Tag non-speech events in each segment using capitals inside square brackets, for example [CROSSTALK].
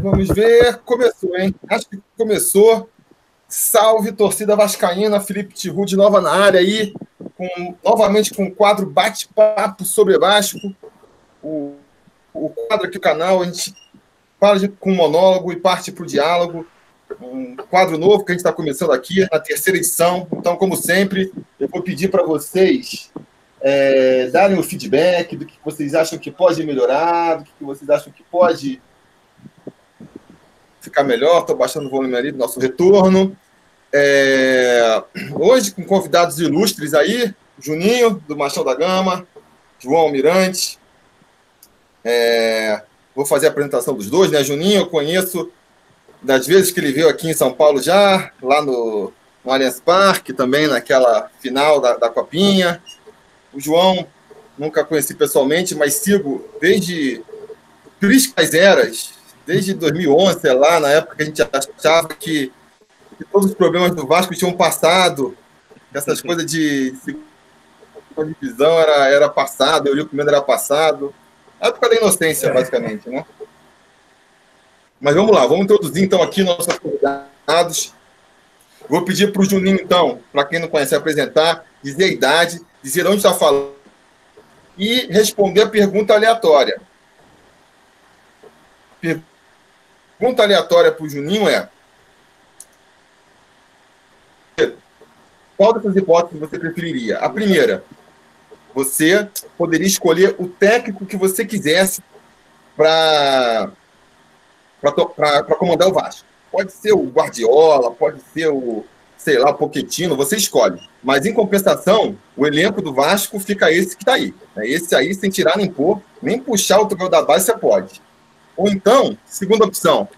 Vamos ver. Começou, hein? Acho que começou. Salve, torcida vascaína. Felipe Tiru de nova na área aí. Com, novamente com o quadro Bate-Papo sobre Vasco. O, o quadro aqui do canal, a gente para de, com monólogo e parte para o diálogo. Um quadro novo que a gente está começando aqui, na terceira edição. Então, como sempre, eu vou pedir para vocês é, darem o feedback do que vocês acham que pode melhorar, do que vocês acham que pode ficar melhor. Estou baixando o volume ali do nosso retorno. É, hoje, com convidados ilustres aí, Juninho, do Machão da Gama, João Mirante. É, vou fazer a apresentação dos dois, né? Juninho, eu conheço das vezes que ele veio aqui em São Paulo já, lá no, no Allianz Parque, também naquela final da, da Copinha. O João, nunca conheci pessoalmente, mas sigo desde Priscas Eras, desde 2011, sei lá, na época que a gente achava que, que todos os problemas do Vasco tinham passado, essas coisas de segunda divisão era, era passado, eu li o primeiro era passado. A época da inocência, basicamente, né? Mas vamos lá, vamos introduzir então aqui nossos convidados. Vou pedir para o Juninho, então, para quem não conhece, apresentar, dizer a idade, dizer onde está falando e responder a pergunta aleatória. Pergunta aleatória para o Juninho é: qual dessas hipóteses você preferiria? A primeira, você poderia escolher o técnico que você quisesse para comandar o Vasco. Pode ser o Guardiola, pode ser o sei lá, Poquetino, você escolhe. Mas, em compensação, o elenco do Vasco fica esse que está aí. É esse aí, sem tirar nem pôr, nem puxar o troféu da base, você pode. Ou então, segunda opção,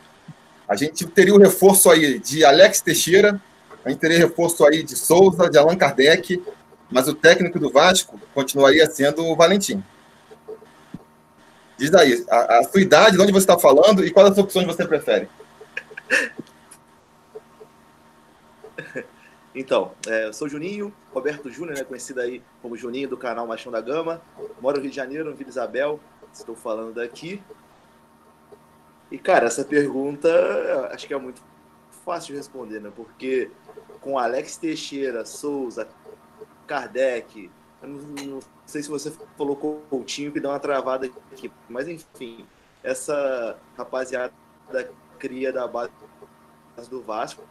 a gente teria o reforço aí de Alex Teixeira, a gente teria reforço aí de Souza, de Allan Kardec, mas o técnico do Vasco continuaria sendo o Valentim. Diz aí, a, a sua idade, de onde você está falando e quais as opções você prefere? Então, é, eu sou Juninho, Roberto Júnior, né, conhecido aí como Juninho do canal Machão da Gama. Moro no Rio de Janeiro, no Vila Isabel. Estou falando daqui. E, cara, essa pergunta acho que é muito fácil de responder, né? Porque com Alex Teixeira, Souza, Kardec, não, não, sei se você colocou Coutinho que dá uma travada aqui, mas enfim, essa rapaziada cria da base do Vasco,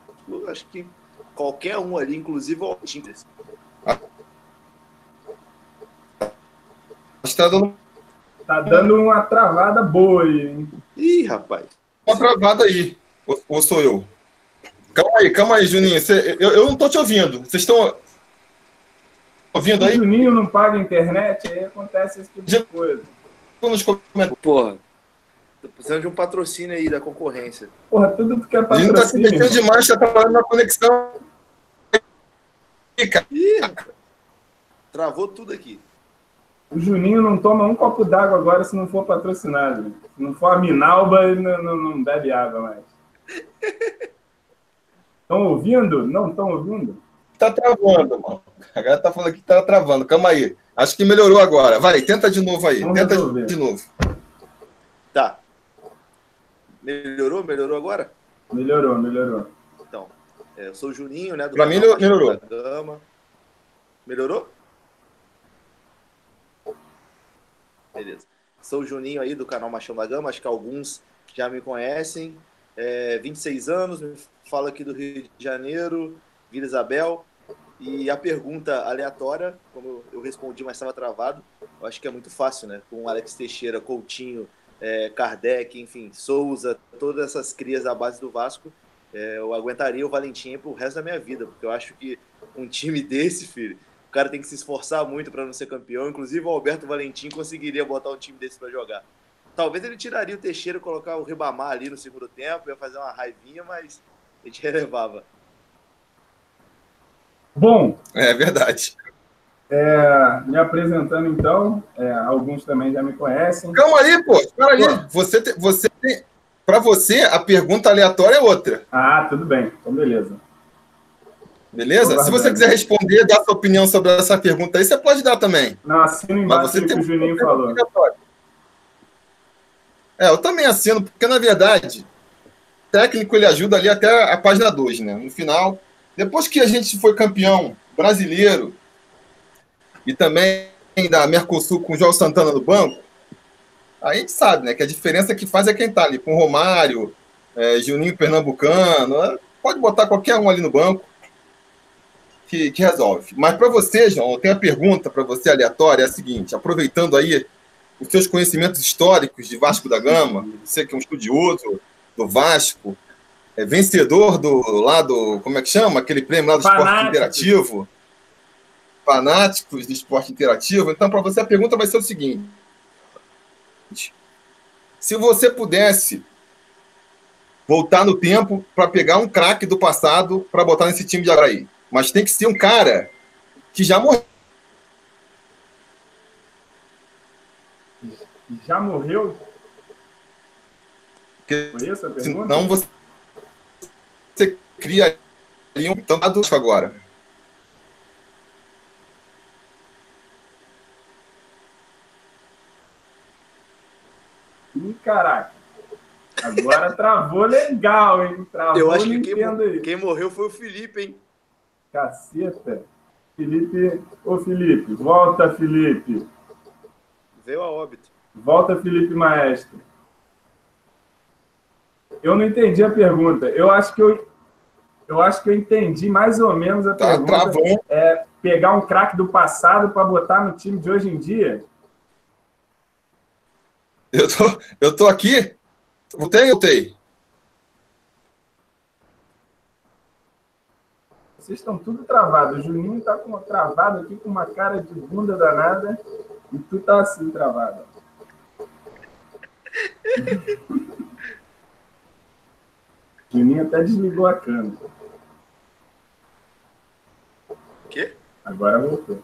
acho que qualquer um ali, inclusive o Altinho. Está dando... tá dando uma travada boa aí, hein? Ih, rapaz. Uma travada aí. Ou, ou sou eu? Calma aí, calma aí, Juninho. Você, eu, eu não tô te ouvindo. Vocês estão ouvindo aí? O Juninho não paga internet, aí acontece esse tipo de coisa. Porra. Tô precisando de um patrocínio aí da concorrência. Porra, tudo que é patrocínio. A gente tá se mexendo demais, tá trabalhando na conexão. Ih, travou tudo aqui. O Juninho não toma um copo d'água agora se não for patrocinado. Se não for a Minalba, ele não, não, não bebe água mais. Estão ouvindo? Não estão ouvindo? Tá travando, mano. A galera tá falando que tá travando. Calma aí. Acho que melhorou agora. Vai, tenta de novo aí. Vamos tenta resolver. de novo. Tá. Melhorou? Melhorou agora? Melhorou, melhorou. É, eu sou o Juninho, né? Para mim melhorou. Gama. Melhorou? Beleza. Sou o Juninho aí do canal Machão da Gama, acho que alguns já me conhecem. É, 26 anos, me falo aqui do Rio de Janeiro, Vila Isabel. E a pergunta aleatória, como eu respondi, mas estava travado, eu acho que é muito fácil, né? Com Alex Teixeira, Coutinho, é, Kardec, enfim, Souza, todas essas crias da base do Vasco, é, eu aguentaria o Valentim pro resto da minha vida, porque eu acho que um time [LAUGHS] desse, filho, o cara tem que se esforçar muito para não ser campeão. Inclusive, o Alberto Valentim conseguiria botar um time desse para jogar. Talvez ele tiraria o Teixeira e colocar o Ribamar ali no segundo tempo, ia fazer uma raivinha, mas a gente [LAUGHS] relevava. Bom. É verdade. É, me apresentando então, é, alguns também já me conhecem. Calma aí, pô, espera aí. Você, te, você tem. Para você, a pergunta aleatória é outra. Ah, tudo bem. Então, beleza. Beleza? Se você quiser responder, dar sua opinião sobre essa pergunta aí, você pode dar também. Não, assina embaixo Mas você tem que o Juninho falou. É, eu também assino, porque na verdade, o técnico ele ajuda ali até a página 2, né? No final, depois que a gente foi campeão brasileiro e também da Mercosul com o João Santana no banco, a gente sabe, né, que a diferença que faz é quem tá ali, com Romário, é, Juninho Pernambucano, é, pode botar qualquer um ali no banco que, que resolve. Mas para você, João, eu tenho uma pergunta para você aleatória, é a seguinte, aproveitando aí os seus conhecimentos históricos de Vasco da Gama, você que é um estudioso do Vasco, é vencedor do lado, como é que chama? Aquele prêmio lá do Fanáticos. esporte interativo. Fanáticos do esporte interativo. Então, para você, a pergunta vai ser o seguinte: se você pudesse voltar no tempo para pegar um craque do passado para botar nesse time de Araí, mas tem que ser um cara que já morreu já morreu? Porque, Foi essa a pergunta? Senão você, você cria ali um tanto agora. Ih, caraca. Agora travou legal, hein? Travou Eu acho que quem, quem, morreu foi o Felipe, hein? Caceta. Felipe. Ô, Felipe, volta, Felipe. Veio a óbito. Volta, Felipe Maestro. Eu não entendi a pergunta. Eu acho que eu, eu acho que eu entendi mais ou menos a tá, pergunta. Travou. É pegar um craque do passado para botar no time de hoje em dia. Eu tô, eu tô aqui. Voltei, voltei. Vocês estão tudo travado. O Juninho tá com, travado aqui com uma cara de bunda danada e tu tá assim travado. [LAUGHS] Juninho até desligou a câmera. Quê? Agora voltou.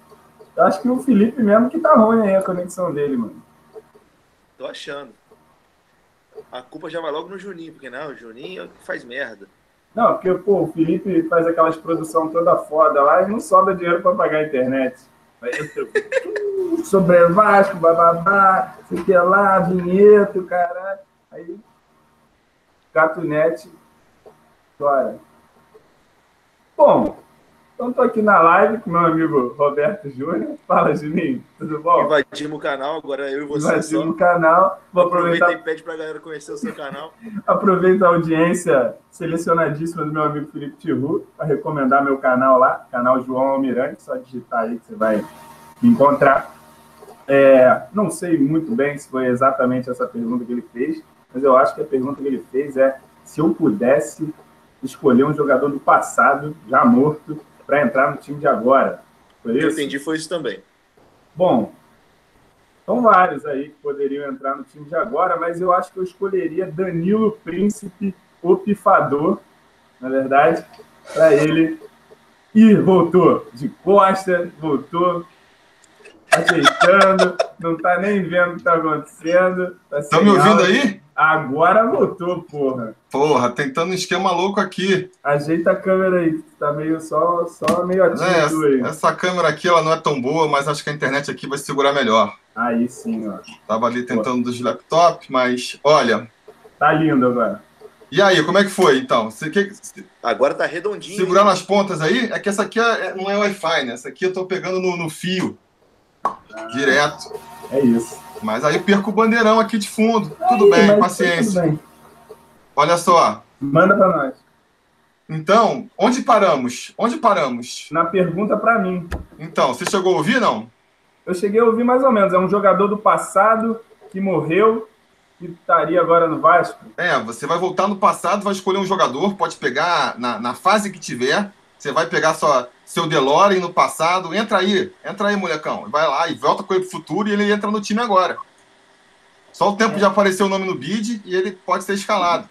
Eu acho que o Felipe mesmo que tá ruim aí a conexão dele, mano. Tô achando. A culpa já vai logo no Juninho, porque não, o Juninho faz merda. Não, porque, pô, o Felipe faz aquelas produção toda foda lá e não sobra dinheiro para pagar a internet. sobre Vasco, bababá, sei que lá, vinheta, caralho. Aí, Gatunete, Bora. Bom, então estou aqui na live com meu amigo Roberto Júnior. Fala, Juninho, tudo bom? Invadimos o canal, agora eu e você Invadimos o canal. Vou aproveitar e pede para a galera conhecer o seu canal. [LAUGHS] Aproveita a audiência selecionadíssima do meu amigo Felipe Tiru para recomendar meu canal lá, canal João Almirante, só digitar aí que você vai me encontrar. É, não sei muito bem se foi exatamente essa pergunta que ele fez, mas eu acho que a pergunta que ele fez é se eu pudesse escolher um jogador do passado, já morto, para entrar no time de agora. Foi isso? Eu entendi, foi isso também. Bom, são vários aí que poderiam entrar no time de agora, mas eu acho que eu escolheria Danilo Príncipe, o pifador, na verdade, para ele. E voltou de costa, voltou ajeitando, não tá nem vendo o que tá acontecendo. Tá, tá me ouvindo aí? Agora voltou, porra. Porra, tentando um esquema louco aqui. Ajeita a câmera aí, tá meio só, só meio ativo é, essa, aí. Essa câmera aqui ela não é tão boa, mas acho que a internet aqui vai segurar melhor. Aí sim, ó. Tava ali tentando Pô. dos laptops, mas olha. Tá lindo agora. E aí, como é que foi então? Você, que, agora tá redondinho. Segurar nas pontas aí? É que essa aqui é, é não é Wi-Fi, né? Essa aqui eu tô pegando no, no fio. Ah, direto. É isso. Mas aí perco o bandeirão aqui de fundo. Aí, tudo bem, paciência. Tudo bem. Olha só. Manda para nós. Então, onde paramos? Onde paramos? Na pergunta para mim. Então, você chegou a ouvir, não? Eu cheguei a ouvir mais ou menos. É um jogador do passado que morreu que estaria agora no Vasco. É, você vai voltar no passado, vai escolher um jogador, pode pegar na, na fase que tiver. Você vai pegar sua, seu DeLorean no passado. Entra aí, entra aí, molecão. Vai lá e volta com ele pro futuro e ele entra no time agora. Só o tempo é. de aparecer o nome no bid e ele pode ser escalado.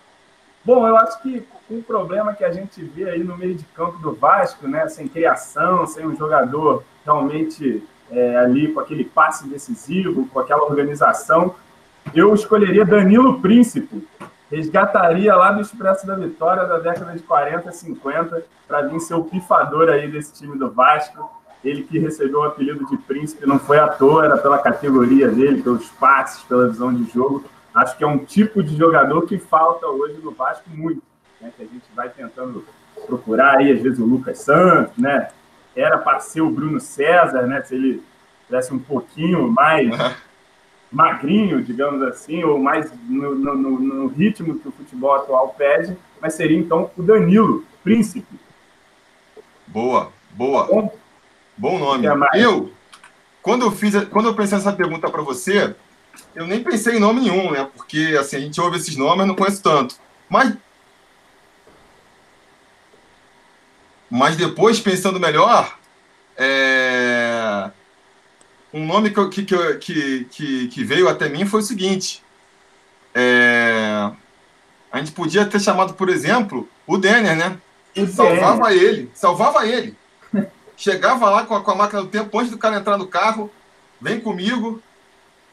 Bom, eu acho que um problema que a gente vê aí no meio de campo do Vasco, né, sem criação, sem um jogador realmente é, ali com aquele passe decisivo, com aquela organização, eu escolheria Danilo Príncipe, resgataria lá do Expresso da Vitória da década de 40, 50, para vir ser o pifador aí desse time do Vasco. Ele que recebeu o apelido de príncipe não foi à toa, era pela categoria dele, pelos passes, pela visão de jogo. acho que é um tipo de jogador que falta hoje no Vasco muito, né? Que a gente vai tentando procurar aí, às vezes, o Lucas Santos, né? Era para ser o Bruno César, né? Se ele tivesse um pouquinho mais magrinho, digamos assim, ou mais no, no, no, ritmo que o futebol atual pede, mas seria então o Danilo, príncipe. Boa, boa. Bom, Bom nome. Eu, quando eu fiz, quando eu pensei nessa pergunta para você, eu nem pensei em nome nenhum, né? Porque assim, a gente ouve esses nomes, não conheço tanto. Mas Mas depois, pensando melhor, é... um nome que, que, que, que, veio até mim foi o seguinte. É... A gente podia ter chamado, por exemplo, o Denner, né? O salvava Denner. ele, salvava ele. Chegava lá com a, com a máquina do tempo, antes do cara entrar no carro, vem comigo,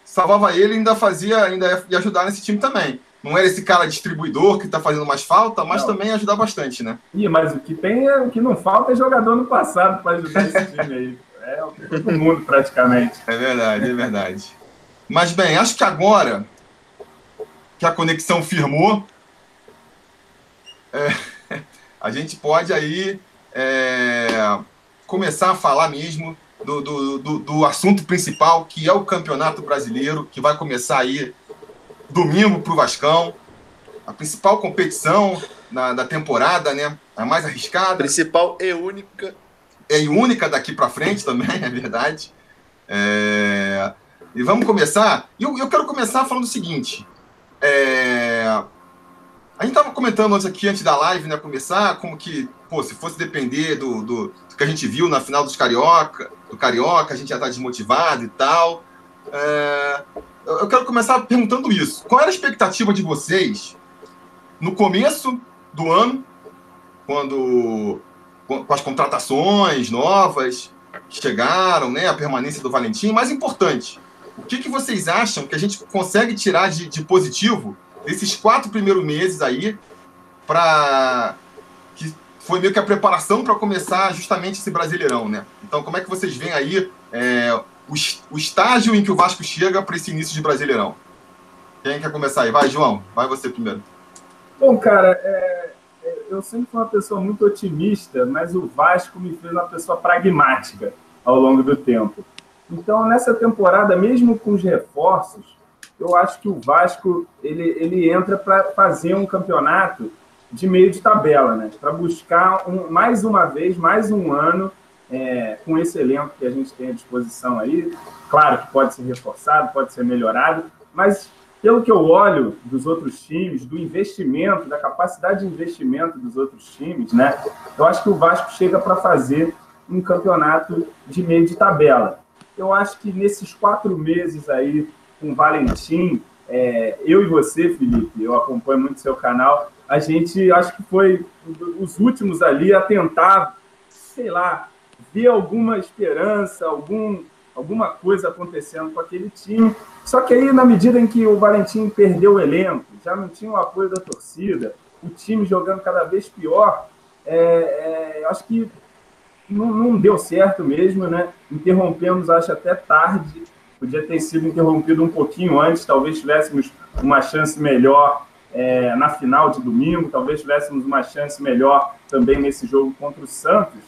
salvava ele e ainda fazia, ainda ia ajudar nesse time também não era esse cara distribuidor que está fazendo mais falta, mas não. também ajuda bastante, né? Ih, mas o que tem é, o que não falta é jogador no passado para ajudar esse time aí. É todo mundo praticamente. É verdade, é verdade. Mas bem, acho que agora que a conexão firmou, é, [LAUGHS] a gente pode aí é, começar a falar mesmo do, do, do, do assunto principal, que é o Campeonato Brasileiro, que vai começar aí domingo para o Vascão. A principal competição na, da temporada, né? A mais arriscada. Principal e única. É única daqui para frente também, [LAUGHS] é verdade. É... E vamos começar. Eu, eu quero começar falando o seguinte. É... A gente estava comentando antes aqui, antes da live, né, começar, como que, pô, se fosse depender do, do, do que a gente viu na final dos Carioca, do Carioca, a gente já tá desmotivado e tal. É eu quero começar perguntando isso. Qual era a expectativa de vocês no começo do ano, quando com as contratações novas que chegaram, né, a permanência do Valentim, mais importante, o que, que vocês acham que a gente consegue tirar de, de positivo desses quatro primeiros meses aí para que foi meio que a preparação para começar justamente esse Brasileirão, né? Então, como é que vocês veem aí é, o, o estágio em que o Vasco chega para esse início de Brasileirão. Quem quer começar aí? Vai, João, vai você primeiro. Bom, cara, é, eu sempre fui uma pessoa muito otimista, mas o Vasco me fez uma pessoa pragmática ao longo do tempo. Então, nessa temporada, mesmo com os reforços, eu acho que o Vasco ele, ele entra para fazer um campeonato de meio de tabela, né? Para buscar um, mais uma vez, mais um ano é, com esse elenco que a gente tem à disposição aí. Claro que pode ser reforçado, pode ser melhorado, mas pelo que eu olho dos outros times, do investimento, da capacidade de investimento dos outros times, né? Eu acho que o Vasco chega para fazer um campeonato de meio de tabela. Eu acho que nesses quatro meses aí, com o Valentim, é, eu e você, Felipe, eu acompanho muito seu canal, a gente acho que foi os últimos ali a tentar, sei lá, ver alguma esperança, algum, alguma coisa acontecendo com aquele time. Só que aí, na medida em que o Valentim perdeu o elenco, já não tinha o apoio da torcida, o time jogando cada vez pior, é, é, acho que não, não, deu certo mesmo, né? Interrompemos, acho, até tarde. Podia ter sido interrompido um pouquinho antes, talvez tivéssemos uma chance melhor é, na final de domingo, talvez tivéssemos uma chance melhor também nesse jogo contra o Santos.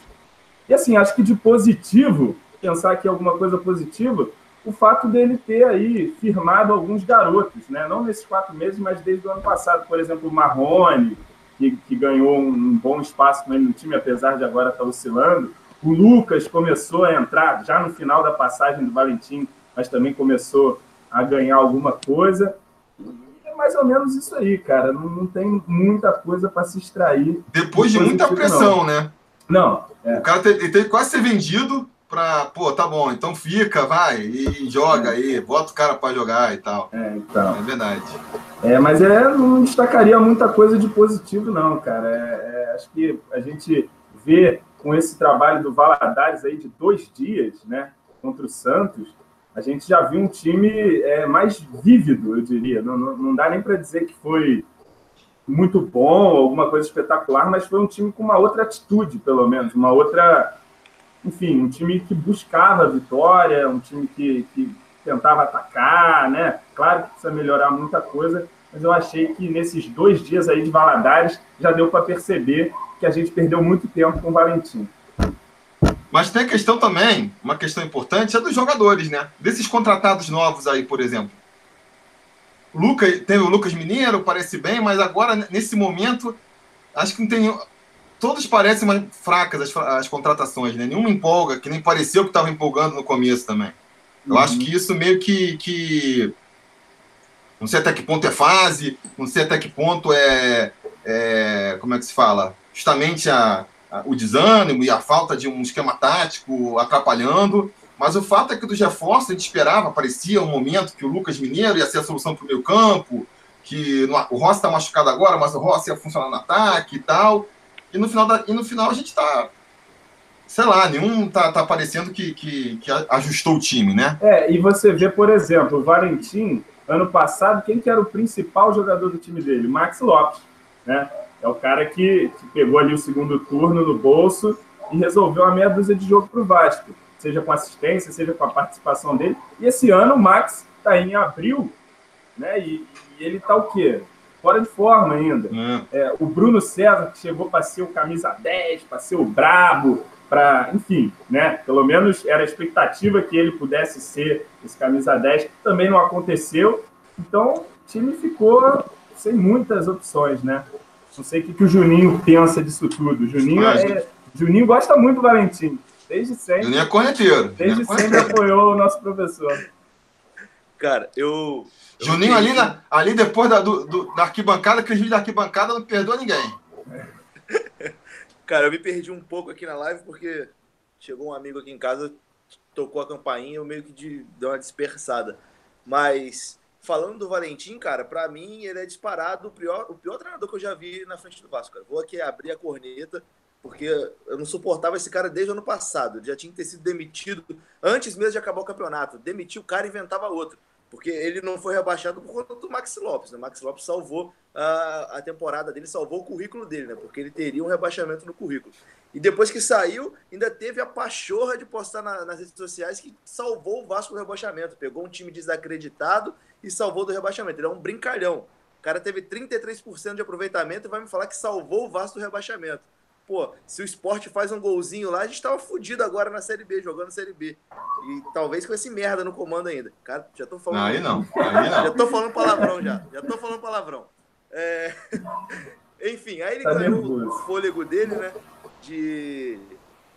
E assim, acho que de positivo, pensar aqui alguma coisa positiva, o fato dele ter aí firmado alguns garotos, né? Não nesses quatro meses, mas desde o ano passado. Por exemplo, o Marrone, que, que ganhou um bom espaço no time, apesar de agora estar oscilando. O Lucas começou a entrar já no final da passagem do Valentim, mas também começou a ganhar alguma coisa. E é mais ou menos isso aí, cara. Não, não tem muita coisa para se extrair. Depois de muita pressão, não. né? Não. É. O cara teve, teve quase ser vendido para, pô, tá bom, então fica, vai e joga aí, bota o cara para jogar e tal. É, então. É verdade. É, mas é, não destacaria muita coisa de positivo, não, cara. É, é, acho que a gente vê com esse trabalho do Valadares aí de dois dias, né, contra o Santos, a gente já viu um time é, mais vívido, eu diria. Não, não, não dá nem para dizer que foi muito bom, alguma coisa espetacular, mas foi um time com uma outra atitude, pelo menos, uma outra. Enfim, um time que buscava a vitória, um time que, que tentava atacar, né? Claro que precisa melhorar muita coisa, mas eu achei que nesses dois dias aí de Valadares já deu para perceber que a gente perdeu muito tempo com o Valentim. Mas tem a questão também, uma questão importante, é dos jogadores, né? Desses contratados novos aí, por exemplo. Lucas, tem o Lucas Mineiro, parece bem, mas agora, nesse momento, acho que não tem. Todos parecem mais fracas as, as contratações, né? Nenhuma empolga, que nem pareceu que estava empolgando no começo também. Eu uhum. acho que isso meio que, que. Não sei até que ponto é fase, não sei até que ponto é. é como é que se fala? Justamente a, a, o desânimo e a falta de um esquema tático atrapalhando. Mas o fato é que dos reforços a gente esperava, parecia um momento que o Lucas Mineiro ia ser a solução para o meio campo, que no, o Rossi está machucado agora, mas o Rossi ia funcionar no ataque e tal. E no final, da, e no final a gente está sei lá, nenhum tá, tá parecendo que, que, que, ajustou o time, né? É, e você vê, por exemplo, o Valentim, ano passado, quem que era o principal jogador do time dele? Max Lopes, né? É o cara que, que pegou ali o segundo turno no bolso e resolveu a meia dúzia de jogo para o Vasco seja com assistência, seja com a participação dele. E esse ano o Max está em abril, né? E, e ele está o quê? Fora de forma ainda. É. É, o Bruno César, que chegou para ser o camisa 10, para ser o brabo, para, enfim, né? Pelo menos era a expectativa que ele pudesse ser esse camisa 10, também não aconteceu. Então, o time ficou sem muitas opções, né? Não sei o que, que o Juninho pensa disso tudo. O Juninho, é, Juninho gosta muito do Valentim. Desde sempre. Juninho é corneteiro. Desde sempre apoiou o nosso professor. Cara, eu. Juninho ali, na, ali depois da, do, do, da arquibancada, aquele vídeo da arquibancada não perdoa ninguém. [LAUGHS] Cara, eu me perdi um pouco aqui na live porque chegou um amigo aqui em casa, tocou a campainha, eu meio que de, deu uma dispersada. Mas falando do Valentim, cara, para mim ele é disparado o pior, o pior treinador que eu já vi na frente do Vasco. Cara. Vou aqui abrir a corneta porque eu não suportava esse cara desde o ano passado. Ele já tinha que ter sido demitido antes mesmo de acabar o campeonato. Demitiu o cara e inventava outro. Porque ele não foi rebaixado por conta do Max Lopes. Né? O Max Lopes salvou a, a temporada dele, salvou o currículo dele, né? Porque ele teria um rebaixamento no currículo. E depois que saiu, ainda teve a pachorra de postar na, nas redes sociais que salvou o Vasco do rebaixamento. Pegou um time desacreditado e salvou do rebaixamento. Ele é um brincalhão. O cara teve 33% de aproveitamento e vai me falar que salvou o Vasco do rebaixamento pô, se o esporte faz um golzinho lá, a gente tava fudido agora na Série B, jogando Série B. E talvez com esse merda no comando ainda. Cara, já tô falando. Aí não, [LAUGHS] aí não. Já tô falando palavrão já. Já tô falando palavrão. É... [LAUGHS] Enfim, aí ele tá ganhou o fôlego dele, né? De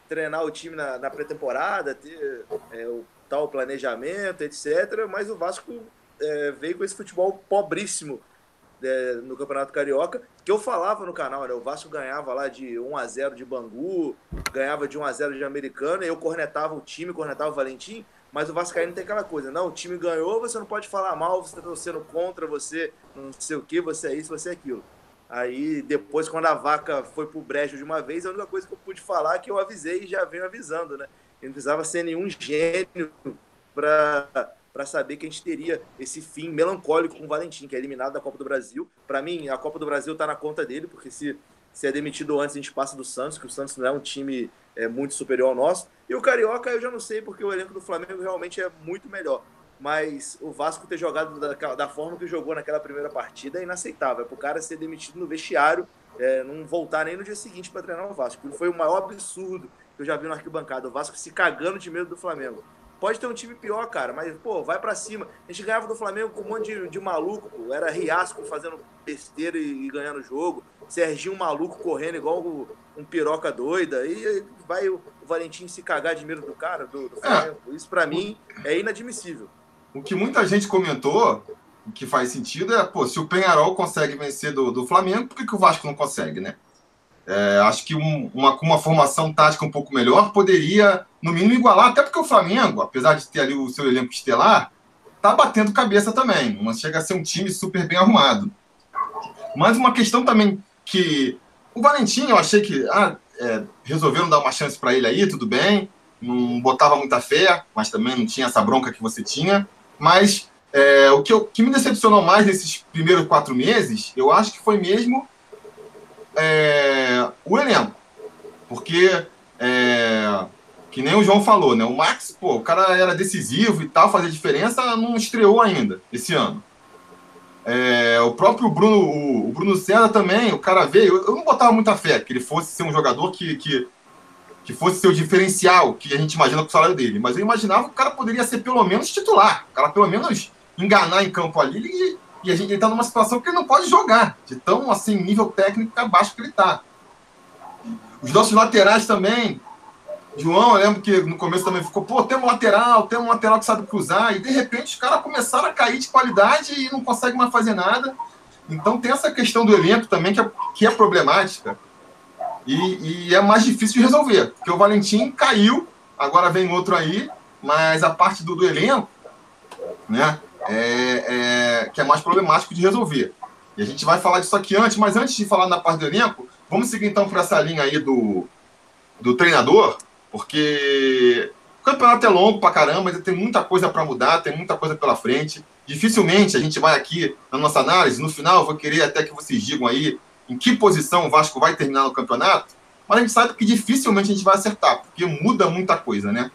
treinar o time na, na pré-temporada, ter é, o tal planejamento, etc. Mas o Vasco é, veio com esse futebol pobríssimo é, no Campeonato Carioca, que eu falava no canal, né? O Vasco ganhava lá de 1 a 0 de Bangu, ganhava de 1 a 0 de Americana, eu cornetava o time, cornetava o Valentim, mas o Vascaíno tem aquela coisa, não, o time ganhou, você não pode falar mal, você está torcendo contra, você não sei o que, você é isso, você é aquilo. Aí depois, quando a vaca foi pro brejo de uma vez, a única coisa que eu pude falar é que eu avisei e já venho avisando, né? Eu não precisava ser nenhum gênio para para saber que a gente teria esse fim melancólico com o Valentim, que é eliminado da Copa do Brasil. Para mim, a Copa do Brasil está na conta dele, porque se, se é demitido antes, a gente passa do Santos, que o Santos não é um time é, muito superior ao nosso. E o Carioca, eu já não sei, porque o elenco do Flamengo realmente é muito melhor. Mas o Vasco ter jogado da, da forma que jogou naquela primeira partida é inaceitável. É para o cara ser demitido no vestiário, é, não voltar nem no dia seguinte para treinar o Vasco. Foi o maior absurdo que eu já vi no arquibancada. O Vasco se cagando de medo do Flamengo. Pode ter um time pior, cara, mas, pô, vai para cima. A gente ganhava do Flamengo com um monte de, de maluco, pô. Era Riasco fazendo besteira e, e ganhando o jogo. Serginho maluco correndo igual um, um piroca doida. E vai o, o Valentim se cagar de medo do cara, do, do Flamengo. É. Isso para mim é inadmissível. O que muita gente comentou, que faz sentido, é, pô, se o Penharol consegue vencer do, do Flamengo, por que, que o Vasco não consegue, né? É, acho que um, uma, uma formação tática um pouco melhor poderia, no mínimo, igualar, até porque o Flamengo, apesar de ter ali o seu elenco estelar, tá batendo cabeça também. Não chega a ser um time super bem arrumado. Mas uma questão também que o Valentim, eu achei que ah, é, resolveram dar uma chance para ele aí, tudo bem. Não botava muita fé, mas também não tinha essa bronca que você tinha. Mas é, o que, eu, que me decepcionou mais nesses primeiros quatro meses, eu acho que foi mesmo é, o elenco. Porque é, que nem o João falou, né? O Max, pô, o cara era decisivo e tal, fazia diferença, não estreou ainda esse ano. É, o próprio Bruno, o, o, Bruno César também, o cara veio. Eu não botava muita fé que ele fosse ser um jogador que, que, que fosse ser o diferencial que a gente imagina com o salário dele. Mas eu imaginava que o cara poderia ser pelo menos titular. O cara pelo menos enganar em campo ali e a gente está numa situação que ele não pode jogar, de tão assim, nível técnico abaixo que ele está. Os nossos laterais também. João, eu lembro que no começo também ficou, pô, tem um lateral, tem um lateral que sabe cruzar, e de repente os caras começaram a cair de qualidade e não conseguem mais fazer nada. Então tem essa questão do elenco também que é, que é problemática. E, e, é mais difícil de resolver, porque o Valentim caiu, agora vem outro aí, mas a parte do, do elenco, né, é, é, que é mais problemático de resolver. E a gente vai falar disso aqui antes, mas antes de falar na parte do elenco, vamos seguir então por essa linha aí do, do treinador, porque o campeonato é longo pra caramba, ainda tem muita coisa para mudar, tem muita coisa pela frente. Dificilmente a gente vai aqui na nossa análise, no final eu vou querer até que vocês digam aí em que posição o Vasco vai terminar no campeonato, mas a gente sabe que dificilmente a gente vai acertar, porque muda muita coisa, né?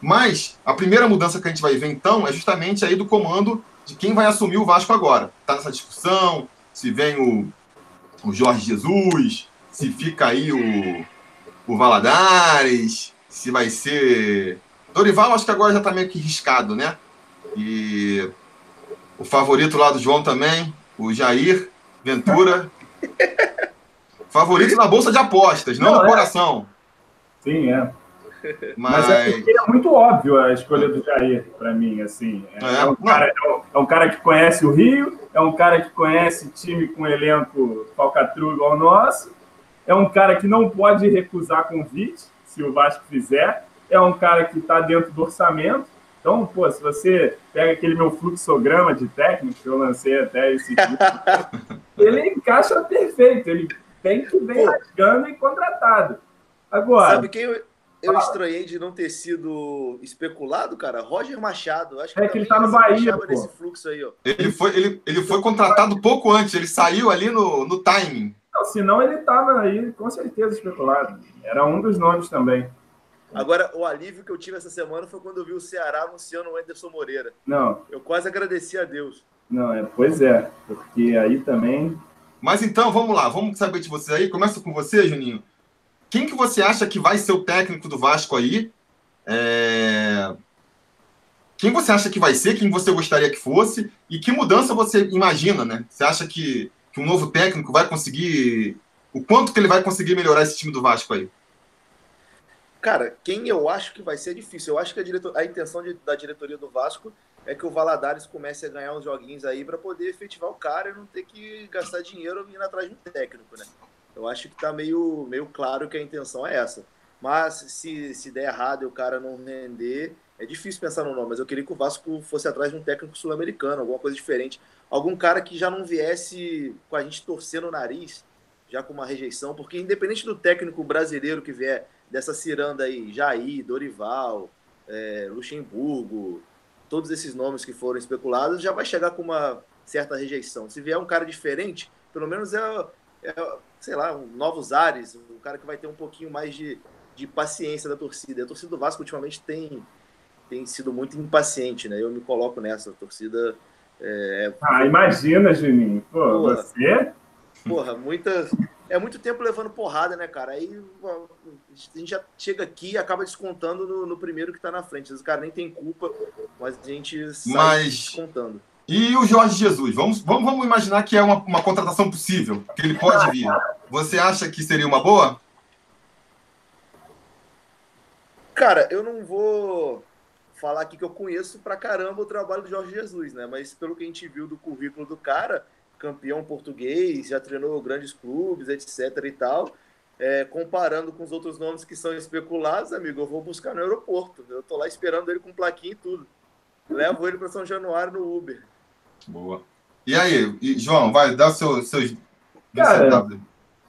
Mas a primeira mudança que a gente vai ver então é justamente aí do comando de quem vai assumir o Vasco agora. Está nessa discussão, se vem o, o Jorge Jesus, se fica aí o, o Valadares, se vai ser. Dorival, acho que agora já está meio que riscado, né? E o favorito lá do João também, o Jair Ventura. [LAUGHS] favorito na bolsa de apostas, não, não no é. coração. Sim, é. Mas, Mas é, é, muito óbvio a escolha do Jair, para mim. Assim. É, é, um cara, é, um, é, um, cara, que conhece o Rio, é um cara que conhece time com elenco falcatrua igual o nosso, é um cara que não pode recusar convite, se o Vasco fizer, é um cara que está dentro do orçamento. Então, pô, se você pega aquele meu fluxograma de técnico, que eu lancei até esse dia, [LAUGHS] ele encaixa perfeito, ele tem que vem rasgando e contratado. Agora. Sabe quem eu, eu estranhei de não ter sido especulado, cara? Roger Machado. Acho que é que ele tá no Bahia. Nesse fluxo aí, ó. Ele, foi, ele, ele foi contratado pouco antes, ele saiu ali no, no timing. Não, senão ele estava aí, com certeza, especulado. Era um dos nomes também. Agora, o alívio que eu tive essa semana foi quando eu vi o Ceará anunciando o Anderson Moreira. Não. Eu quase agradeci a Deus. Não, é, pois é, porque aí também. Mas então, vamos lá, vamos saber de vocês aí. Começa com você, Juninho. Quem que você acha que vai ser o técnico do Vasco aí? É... Quem você acha que vai ser? Quem você gostaria que fosse? E que mudança você imagina, né? Você acha que, que um novo técnico vai conseguir... O quanto que ele vai conseguir melhorar esse time do Vasco aí? Cara, quem eu acho que vai ser difícil. Eu acho que a, diretor... a intenção de, da diretoria do Vasco é que o Valadares comece a ganhar uns joguinhos aí para poder efetivar o cara e não ter que gastar dinheiro indo atrás de um técnico, né? Eu acho que está meio, meio claro que a intenção é essa. Mas se, se der errado e o cara não render, é difícil pensar no nome. Mas eu queria que o Vasco fosse atrás de um técnico sul-americano, alguma coisa diferente. Algum cara que já não viesse com a gente torcendo o nariz, já com uma rejeição, porque independente do técnico brasileiro que vier dessa ciranda aí, Jair, Dorival, é, Luxemburgo, todos esses nomes que foram especulados, já vai chegar com uma certa rejeição. Se vier um cara diferente, pelo menos é, é sei lá, um, novos ares, um cara que vai ter um pouquinho mais de, de paciência da torcida. A torcida do Vasco ultimamente tem, tem sido muito impaciente, né? Eu me coloco nessa. A torcida. É... Ah, imagina, Juninho. Pô, porra, você? Porra, muitas. É muito tempo levando porrada, né, cara? Aí a gente já chega aqui e acaba descontando no, no primeiro que tá na frente. Os caras nem tem culpa, mas a gente sai mas... descontando. E o Jorge Jesus? Vamos, vamos, vamos imaginar que é uma, uma contratação possível, que ele pode vir. Você acha que seria uma boa? Cara, eu não vou falar aqui que eu conheço pra caramba o trabalho do Jorge Jesus, né? Mas pelo que a gente viu do currículo do cara, campeão português, já treinou grandes clubes, etc e tal. É, comparando com os outros nomes que são especulados, amigo, eu vou buscar no aeroporto. Eu tô lá esperando ele com plaquinha e tudo. Levo ele para São Januário no Uber. Boa. E aí, e, João, vai dar seu, seus. Cara,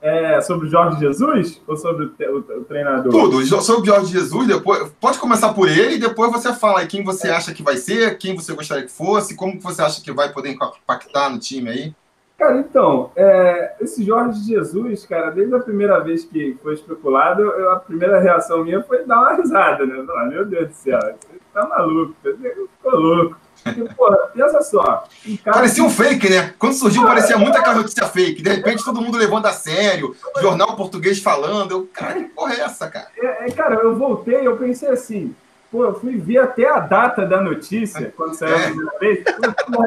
é sobre o Jorge Jesus ou sobre o, o, o, treinador? Tudo, sobre o Jorge Jesus, depois. Pode começar por ele e depois você fala aí quem você é. acha que vai ser, quem você gostaria que fosse, como você acha que vai poder impactar no time aí. Cara, então, é, esse Jorge Jesus, cara, desde a primeira vez que foi especulado, eu, a primeira reação minha foi dar uma risada, né? Falar, meu Deus do céu, você tá maluco, você ficou louco. Porque, porra, pensa só. Um cara parecia um fake, né? Quando surgiu, parecia muito aquela notícia fake. De repente, todo mundo levando a sério, jornal português falando. Eu, cara, que porra é essa, cara? É, é, cara, eu voltei eu pensei assim, pô, eu fui ver até a data da notícia, [LAUGHS] quando saiu é. a primeira vez.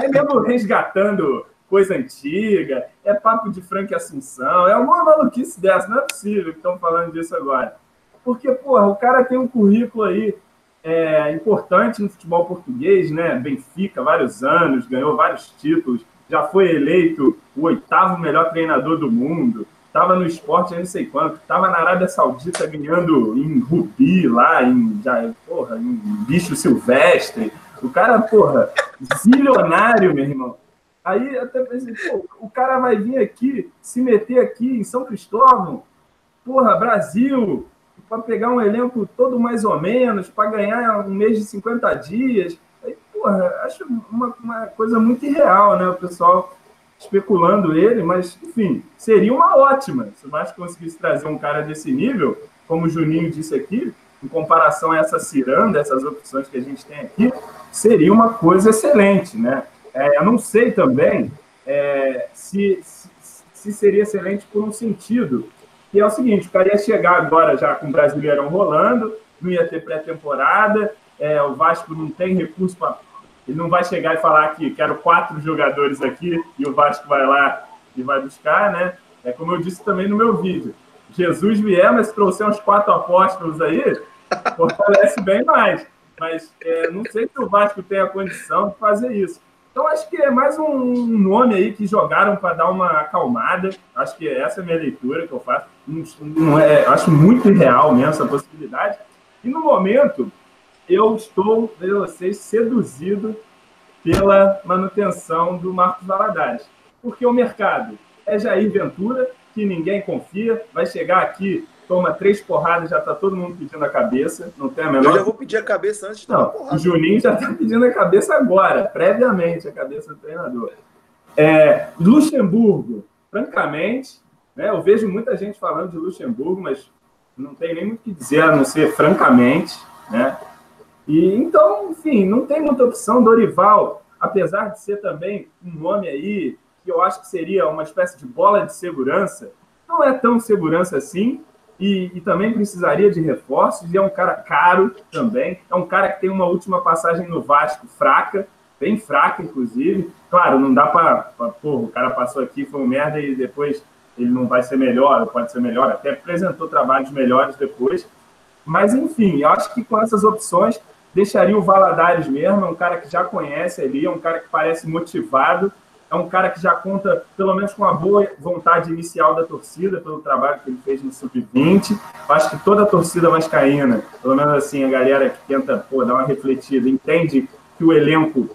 é mesmo resgatando coisa antiga, é papo de Frank Assunção, é uma maluquice dessa, não é possível que estão falando disso agora. Porque, porra, o cara tem um currículo aí é, importante no futebol português, né? Benfica, vários anos, ganhou vários títulos, já foi eleito o oitavo melhor treinador do mundo, estava no esporte não sei quanto, estava na Arábia Saudita ganhando em Rubi lá, em, já, porra, em bicho silvestre. O cara, porra, zilionário, meu irmão. Aí até pensei, pô, o cara vai vir aqui, se meter aqui em São Cristóvão, porra, Brasil, para pegar um elenco todo mais ou menos, para ganhar um mês de 50 dias. Aí, porra, acho uma, uma coisa muito irreal, né? O pessoal especulando ele, mas, enfim, seria uma ótima. Se o Vasco conseguisse trazer um cara desse nível, como o Juninho disse aqui, em comparação a essa ciranda, essas opções que a gente tem aqui, seria uma coisa excelente, né? É, eu não sei também é, se, se, se, seria excelente por um sentido, que é o seguinte, o cara ia chegar agora já com o Brasileirão rolando, não ia ter pré-temporada, é, o Vasco não tem recurso para... Ele não vai chegar e falar que quero quatro jogadores aqui e o Vasco vai lá e vai buscar, né? É como eu disse também no meu vídeo. Jesus vier, mas trouxer uns quatro apóstolos aí, [LAUGHS] fortalece bem mais. Mas é, não sei se o Vasco tem a condição de fazer isso. Então, acho que é mais um nome aí que jogaram para dar uma acalmada. Acho que essa é a minha leitura que eu faço. Não é, acho muito irreal mesmo essa possibilidade. E no momento, eu estou, veja vocês, seduzido pela manutenção do Marcos Valadares. Porque o mercado é Jair Ventura, que ninguém confia, vai chegar aqui toma três porradas, já tá todo mundo pedindo a cabeça. Não tem a menor. Eu já vou pedir a cabeça antes de tomar porrada. O Juninho já tá pedindo a cabeça agora, previamente, a cabeça do treinador. É, Luxemburgo, francamente, né, eu vejo muita gente falando de Luxemburgo, mas não tem nem muito o que dizer a não ser francamente, né? E então, enfim, não tem muita opção. Dorival, apesar de ser também um nome aí que eu acho que seria uma espécie de bola de segurança, não é tão segurança assim e, e, também precisaria de reforços. E é um cara caro também. É um cara que tem uma última passagem no Vasco fraca, bem fraca, inclusive. Claro, não dá para. Pô, o cara passou aqui, foi um merda e depois ele não vai ser melhor, pode ser melhor. Até apresentou trabalhos melhores depois. Mas, enfim, eu acho que com essas opções deixaria o Valadares mesmo. É um cara que já conhece ali, é um cara que parece motivado é um cara que já conta, pelo menos, com a boa vontade inicial da torcida, pelo trabalho que ele fez no Sub-20. Acho que toda a torcida vascaína, pelo menos assim, a galera que tenta pô, dar uma refletida, entende que o elenco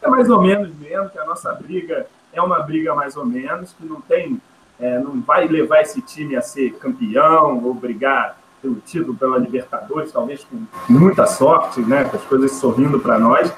é mais ou menos mesmo, que a nossa briga é uma briga mais ou menos, que não tem, é, não vai levar esse time a ser campeão ou brigar pelo título pela Libertadores, talvez com muita sorte, né, com as coisas sorrindo para nós,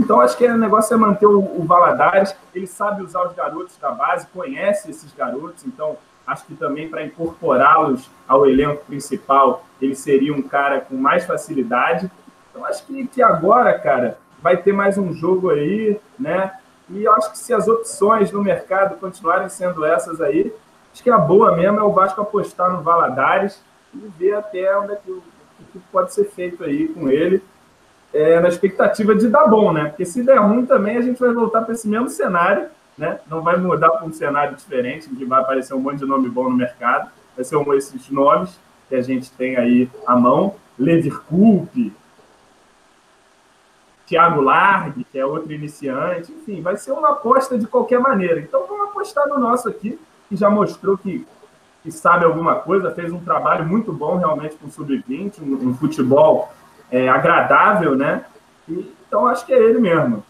então, acho que o negócio é manter o, o Valadares. Ele sabe usar os garotos da base, conhece esses garotos. Então, acho que também para incorporá-los ao elenco principal, ele seria um cara com mais facilidade. Então, acho que, que agora, cara, vai ter mais um jogo aí, né? E acho que se as opções no mercado continuarem sendo essas aí, acho que a boa mesmo é o Vasco apostar no Valadares e ver até onde é que, o que pode ser feito aí com ele é, na expectativa de dar bom, né? Porque se der ruim também, a gente vai voltar para esse mesmo cenário, né? Não vai mudar para um cenário diferente, em que vai aparecer um monte de nome bom no mercado. Vai ser um esses nomes que a gente tem aí à mão. Leverkusen, Thiago Largue, que é outro iniciante. Enfim, vai ser uma aposta de qualquer maneira. Então vamos apostar no nosso aqui, que já mostrou que, que sabe alguma coisa, fez um trabalho muito bom realmente com o Sub-20, um, um futebol é, agradável, né? E, então acho que é ele mesmo.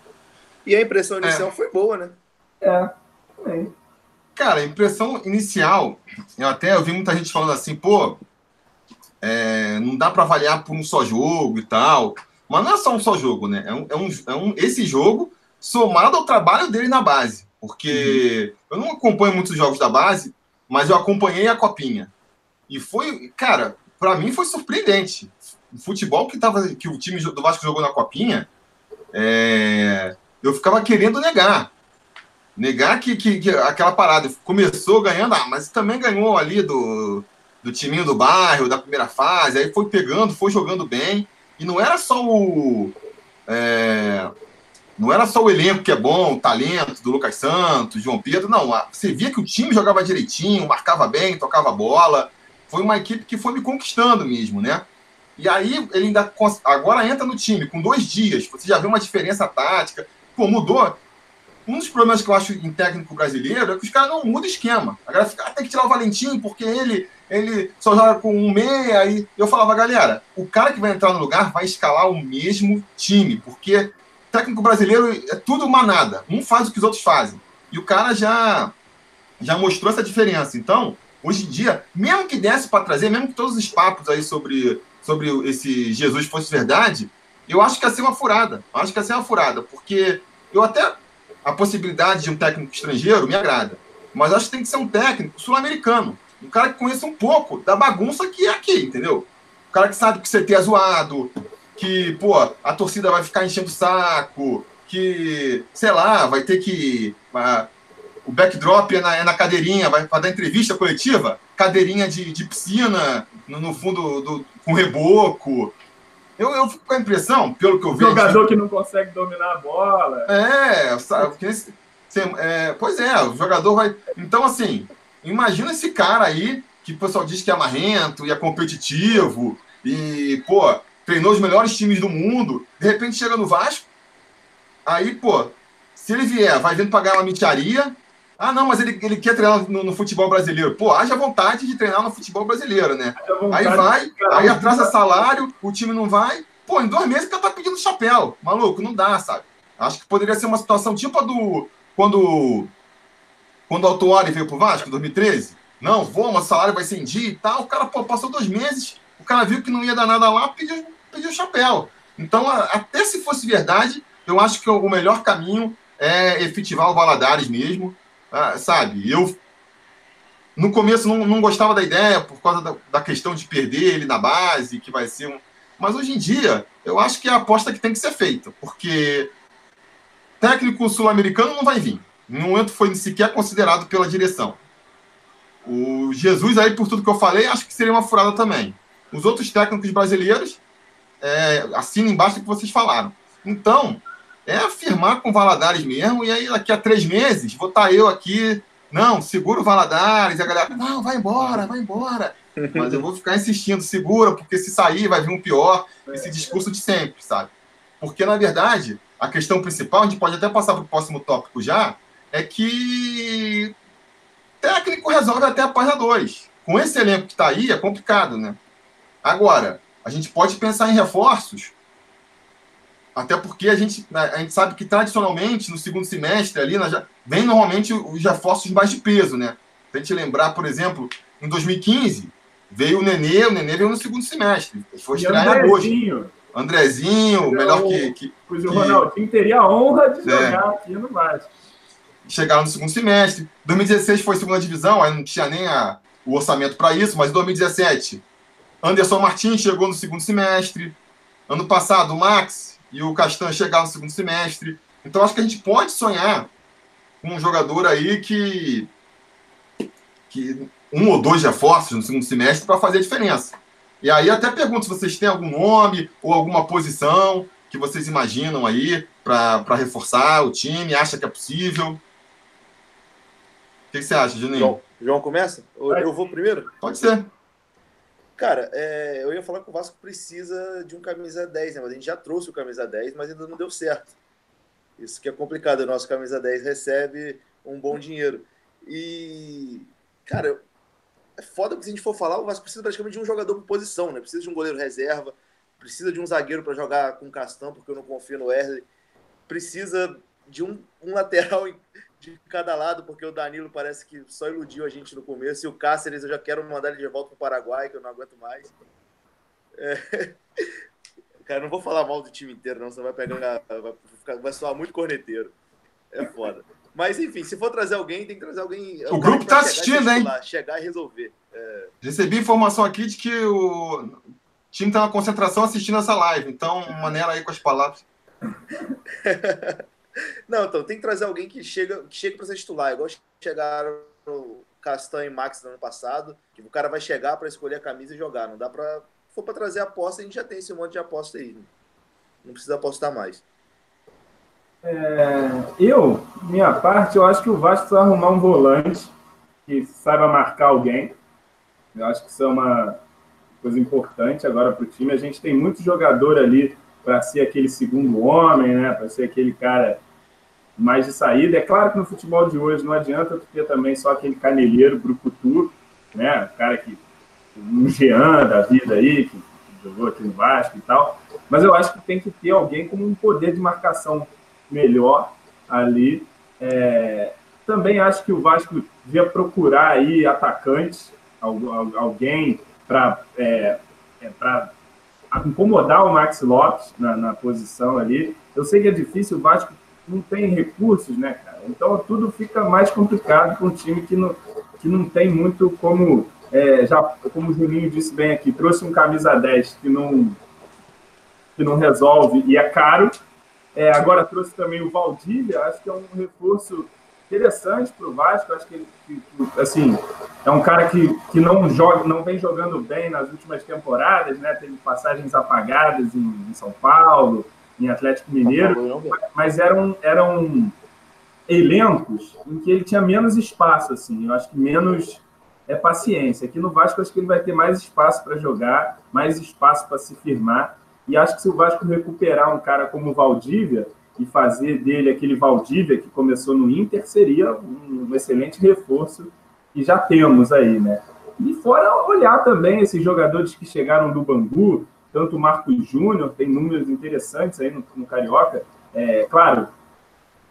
E a impressão inicial é. foi boa, né? É, também. Cara, a impressão inicial, eu até ouvi muita gente falando assim, pô, é, não dá para avaliar por um só jogo e tal. Mas não é só um só jogo, né? É um, é um, é um, esse jogo somado ao trabalho dele na base. Porque eu não acompanho muitos jogos da base, mas eu acompanhei a copinha. E foi, cara, para mim foi surpreendente. O futebol que, tava, que o time do Vasco jogou na copinha, é, eu ficava querendo negar. Negar que, que, que, aquela parada começou ganhando, ah, mas também ganhou ali do, do timinho do bairro, da primeira fase, aí foi pegando, foi jogando bem. E não era só o. É, não era só o elenco que é bom, o talento do Lucas Santos, João Pedro, não. Você via que o time jogava direitinho, marcava bem, tocava bola. Foi uma equipe que foi me conquistando mesmo, né? E aí ele ainda agora entra no time com dois dias. Você já vê uma diferença tática. Pô, mudou. Um dos problemas que eu acho em técnico brasileiro é que os caras não mudam esquema. Agora fica, ah, tem que tirar o Valentim porque ele, ele só joga com um meia. Aí eu falava, galera, o cara que vai entrar no lugar vai escalar o mesmo time, porque técnico brasileiro é tudo manada. Um faz o que os outros fazem. E o cara já, já mostrou essa diferença. Então, hoje em dia, mesmo que desse para trazer, mesmo que todos os papos aí sobre, sobre esse Jesus fosse verdade, eu acho que ia ser uma furada. Eu acho que ia ser uma furada, porque eu até. A possibilidade de um técnico estrangeiro me agrada. Mas acho que tem que ser um técnico sul-americano. Um cara que conheça um pouco da bagunça que é aqui, entendeu? O cara que sabe que o CT é zoado, que, pô, a torcida vai ficar enchendo o saco, que, sei lá, vai ter que. Uh, o backdrop é na, é na cadeirinha, vai, vai dar entrevista coletiva, cadeirinha de, de piscina no, no fundo do, com reboco. Eu, eu fico com a impressão, pelo que eu vejo. Jogador que não consegue dominar a bola. É, sabe? Porque, é, pois é, o jogador vai. Então, assim, imagina esse cara aí, que o pessoal diz que é marrento e é competitivo, e, pô, treinou os melhores times do mundo, de repente chega no Vasco, aí, pô, se ele vier, vai vindo pagar uma mitiaria. Ah, não, mas ele, ele quer treinar no, no, futebol brasileiro. Pô, haja vontade de treinar no futebol brasileiro, né? Aí vai, aí atrasa salário, o time não vai. Pô, em dois meses o cara tá pedindo chapéu. Maluco, não dá, sabe? Acho que poderia ser uma situação tipo a do. Quando. Quando o Autuori veio pro Vasco, em 2013. Não, vou, mas o salário vai ser em dia e tal. O cara, pô, passou dois meses, o cara viu que não ia dar nada lá, pediu, pediu chapéu. Então, até se fosse verdade, eu acho que o melhor caminho é efetivar o Valadares mesmo, ah, sabe? Eu, no começo, não, não gostava da ideia por causa da, da, questão de perder ele na base, que vai ser um... Mas hoje em dia, eu acho que é a aposta que tem que ser feita, porque técnico sul-americano não vai vir. No momento foi sequer considerado pela direção. O Jesus aí, por tudo que eu falei, acho que seria uma furada também. Os outros técnicos brasileiros, é, embaixo que vocês falaram. Então, é afirmar com o Valadares mesmo, e aí daqui a três meses vou estar tá eu aqui, não, segura o Valadares, e a galera, não, vai embora, vai embora. [LAUGHS] Mas eu vou ficar insistindo, segura, porque se sair vai vir um pior, esse discurso de sempre, sabe? Porque, na verdade, a questão principal, a gente pode até passar para o próximo tópico já, é que técnico resolve até a página 2. Com esse elenco que está aí, é complicado, né? Agora, a gente pode pensar em reforços, até porque a gente, a gente sabe que tradicionalmente no segundo semestre ali já, vem normalmente os reforços mais de peso, né? Se a gente lembrar, por exemplo, em 2015 veio o Nenê, o Nenê veio no segundo semestre, foi estrear em agosto. Andrezinho, melhor que. que, pois o Ronaldinho teria a honra de é. jogar aqui no Vasco. Chegaram no segundo semestre. 2016 foi segunda divisão, aí não tinha nem a, o orçamento para isso, mas em 2017 Anderson Martins chegou no segundo semestre. Ano passado, o Max e o Castan chegaram no segundo semestre. Então, acho que a gente pode sonhar com um jogador aí que, que um ou dois reforços no segundo semestre para fazer a diferença. E aí, até pergunto se vocês têm algum nome ou alguma posição que vocês imaginam aí para reforçar o time, acha que é possível. O que, você acha, Juninho? João, João começa? Ou eu vou primeiro? Pode ser. Cara, é, eu ia falar que o Vasco precisa de um camisa 10, né? Mas a gente já trouxe o camisa 10, mas ainda não deu certo. Isso que é complicado. O nosso camisa 10 recebe um bom dinheiro. E, cara, é foda porque se a gente for falar, o Vasco precisa praticamente de um jogador por posição, né? Precisa de um goleiro reserva, precisa de um zagueiro para jogar com o Castão, porque eu não confio no Wesley. Precisa de um, um lateral de cada lado, porque o Danilo parece que só iludiu a gente no começo, e o Cáceres eu já quero mandar ele de volta para o Paraguai, que eu não aguento mais. É... [LAUGHS] Cara, não vou falar mal do time inteiro, não, você vai pegar. Vai, ficar, vai soar muito corneteiro. É foda. Mas enfim, se for trazer alguém, tem que trazer alguém. O, o grupo tá assistindo, hein? chegar e resolver. É... Recebi informação aqui de que o time tá na concentração assistindo essa live. Então, maneira aí com as palavras. [LAUGHS] Não, então tem que trazer alguém que chega, que chega para ser titular, igual chegaram o Castanho e Max no ano passado, que o cara vai chegar para escolher a camisa e jogar. Não dá para. Se for para trazer aposta, a gente já tem esse monte de aposta aí. Não precisa apostar mais. É, eu, minha parte, eu acho que o Vasco precisa arrumar um volante que saiba marcar alguém. Eu acho que isso é uma coisa importante agora para o time. A gente tem muito jogador ali para ser aquele segundo homem, né? Para ser aquele cara mais de saída. É claro que no futebol de hoje não adianta tu ter também só aquele canelheiro, brucutu, né? O cara que um Jean da vida aí, que jogou aqui no Vasco e tal. Mas eu acho que tem que ter alguém com um poder de marcação melhor ali. É, também acho que o Vasco devia procurar aí atacantes, alguém para é, é, incomodar o Max Lopes na, na, posição ali. Eu sei que é difícil, o Vasco não tem recursos, né, cara? Então tudo fica mais complicado para um time que não, que não tem muito como. É, já, como o Juninho disse bem aqui, trouxe um camisa 10 que não, que não resolve e é caro. É, agora trouxe também o Valdívia, acho que é um reforço interessante para o Vasco. Acho que, ele, que, assim, é um cara que, que não joga, não vem jogando bem nas últimas temporadas, né? Teve passagens apagadas em, em São Paulo, em Atlético Mineiro, mas eram, eram elencos em que ele tinha menos espaço, assim. Eu acho que menos é paciência. Aqui no Vasco, acho que ele vai ter mais espaço para jogar, mais espaço para se firmar. E acho que se o Vasco recuperar um cara como o Valdívia, e fazer dele aquele Valdívia que começou no Inter seria um, excelente reforço que já temos aí, né? E fora olhar também esses jogadores que chegaram do Bangu, tanto o Marcos Júnior, tem números interessantes aí no, no Carioca. É, claro,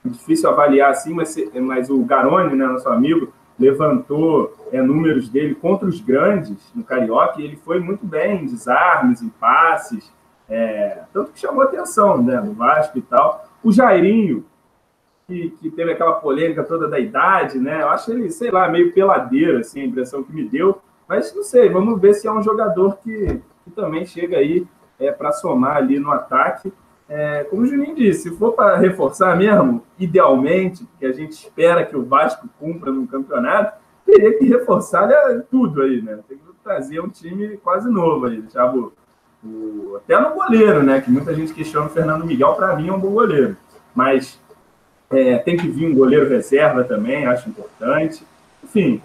difícil avaliar assim, mas, mas o Garoni, né, nosso amigo, levantou é, números dele contra os grandes no Carioca e ele foi muito bem em desarmes, em passes, é, tanto que chamou atenção né, no Vasco e tal. O Jairinho, que, que, teve aquela polêmica toda da idade, né? Eu acho ele, sei lá, meio peladeiro, assim, a impressão que me deu. Mas não sei, vamos ver se é um jogador que, que também chega aí é, para somar ali no ataque. É, como o Juninho disse, se for para reforçar mesmo, idealmente, que a gente espera que o Vasco cumpra no campeonato, teria que reforçar né, tudo aí, né? Tem que trazer um time quase novo aí, Thiago o, até no goleiro, né? Que muita gente questiona o Fernando Miguel, para mim é um bom goleiro. Mas é, tem que vir um goleiro reserva também, acho importante. Enfim,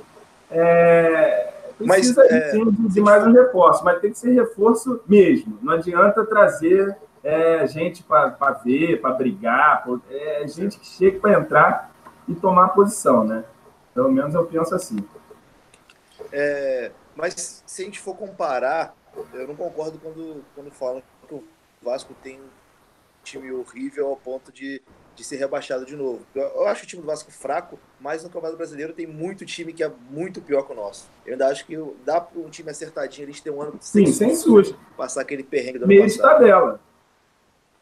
é, precisa mas, é, sim, de, de mais um reforço, mas tem que ser reforço mesmo. Não adianta trazer é, gente para ver, para brigar, é gente que chega para entrar e tomar posição, né? Pelo menos eu penso assim. É, mas se a gente for comparar eu não concordo quando, quando falam que o Vasco tem um time horrível ao ponto de, de ser rebaixado de novo. Eu, eu acho o time do Vasco fraco, mas no Campeonato Brasileiro tem muito time que é muito pior que o nosso. Eu ainda acho que dá para um time acertadinho a gente ter um ano Sim, sem susto. Passar aquele perrengue do ano Meio passado. tabela.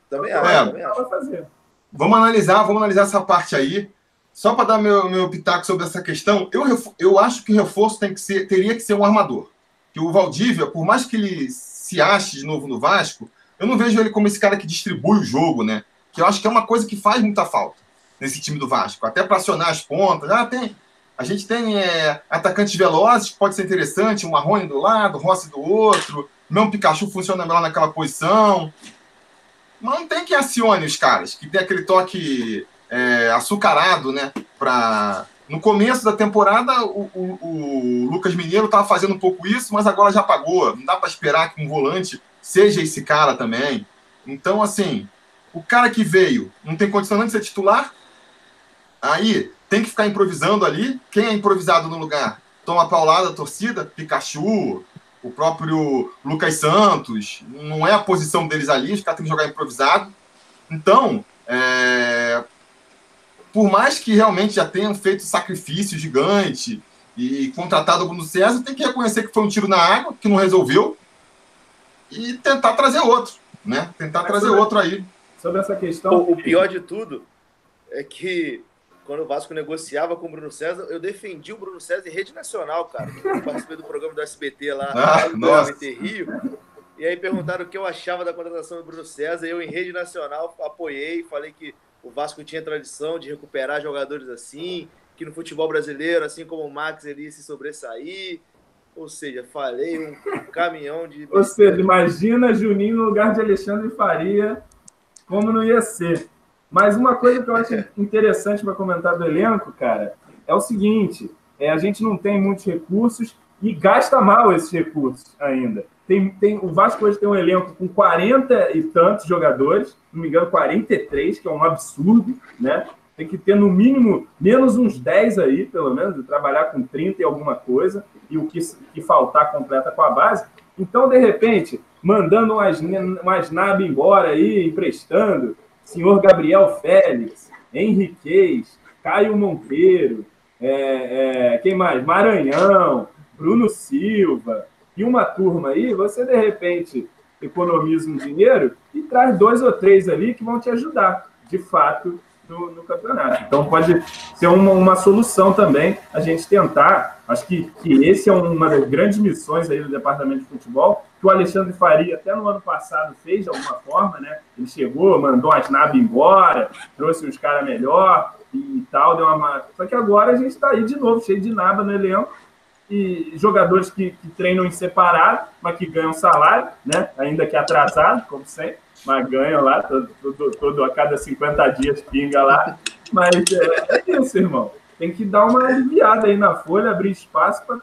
Também acho, é, também acho. Fazer. Vamos analisar, vamos analisar essa parte aí. Só para dar meu, meu pitaco sobre essa questão, eu, eu acho que o reforço tem que ser, teria que ser um armador que o Valdívia, por mais que ele se ache de novo no Vasco, eu não vejo ele como esse cara que distribui o jogo, né? Que eu acho que é uma coisa que faz muita falta nesse time do Vasco, até para acionar as pontas. Ah, tem, a gente tem é, atacantes velozes, que pode ser interessante, um Marrone do lado, Rossi do outro, mesmo Pikachu funciona melhor naquela posição. Mas não tem quem acione os caras, que tem aquele toque é, açucarado, né? Para no começo da temporada, o, o, o Lucas Mineiro estava fazendo um pouco isso, mas agora já pagou. Não dá para esperar que um volante seja esse cara também. Então, assim, o cara que veio não tem condição de ser titular, aí tem que ficar improvisando ali. Quem é improvisado no lugar? Toma paulada a torcida, Pikachu, o próprio Lucas Santos. Não é a posição deles ali, os caras têm que jogar improvisado. Então, é, por mais que realmente já tenham feito sacrifício gigante e contratado o Bruno César, tem que reconhecer que foi um tiro na água, que não resolveu, e tentar trazer outro, né? Tentar Mas trazer sobre, outro aí. Sobre essa questão. O, o pior de tudo é que quando o Vasco negociava com o Bruno César, eu defendi o Bruno César em rede nacional, cara. Eu participei do programa do SBT lá ah, no SBT Rio. E aí perguntaram o que eu achava da contratação do Bruno César. E eu, em rede nacional, apoiei, falei que o Vasco tinha tradição de recuperar jogadores assim, que no futebol brasileiro, assim como o Max, ele ia se sobressair. Ou seja, falei um caminhão de. Ou seja, imagina Juninho no lugar de Alexandre Faria, como não ia ser. Mas uma coisa que eu acho [LAUGHS] interessante para comentar do elenco, cara, é o seguinte: é, a gente não tem muitos recursos e gasta mal esses recursos ainda. Tem, tem, o Vasco hoje tem um elenco com 40 e tantos jogadores, não me engano, 43, que é um absurdo, né? Tem que ter no mínimo menos uns 10 aí, pelo menos, de trabalhar com 30 e alguma coisa, e o que, que faltar completa com a base. Então, de repente, mandando umas, umas nabas embora aí, emprestando, senhor Gabriel Félix, Henriquez, Caio Monteiro, é, é, quem mais? Maranhão, Bruno Silva, e uma turma aí, você de repente economiza um dinheiro e traz dois ou três ali que vão te ajudar, de fato, no, no campeonato. Então pode ser uma, uma, solução também a gente tentar. Acho que, que esse é uma das grandes missões aí do departamento de futebol, que o Alexandre Faria até no ano passado fez de alguma forma, né? Ele chegou, mandou as nabas embora, trouxe os caras melhor e tal, deu uma. Só que agora a gente está aí de novo, cheio de naba no elenco. E jogadores que, que treinam em separado, mas que ganham salário, né? Ainda que atrasado, como sempre mas ganha lá, todo, todo, todo, a cada 50 dias pinga lá. Mas é, é, isso, irmão. Tem que dar uma aliviada aí na folha, abrir espaço para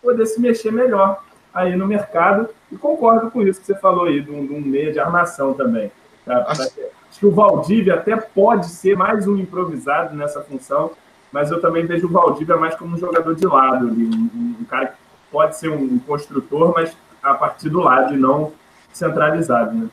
poder se mexer melhor aí no mercado. E concordo com isso que você falou aí, de um, de um meio de armação também. Tá? Acho... Acho que o Valdívia até pode ser mais um improvisado nessa função, mas eu também vejo o Valdívia mais como um jogador de lado, um, um cara que pode ser um construtor, mas a partir do lado e não centralizado, né?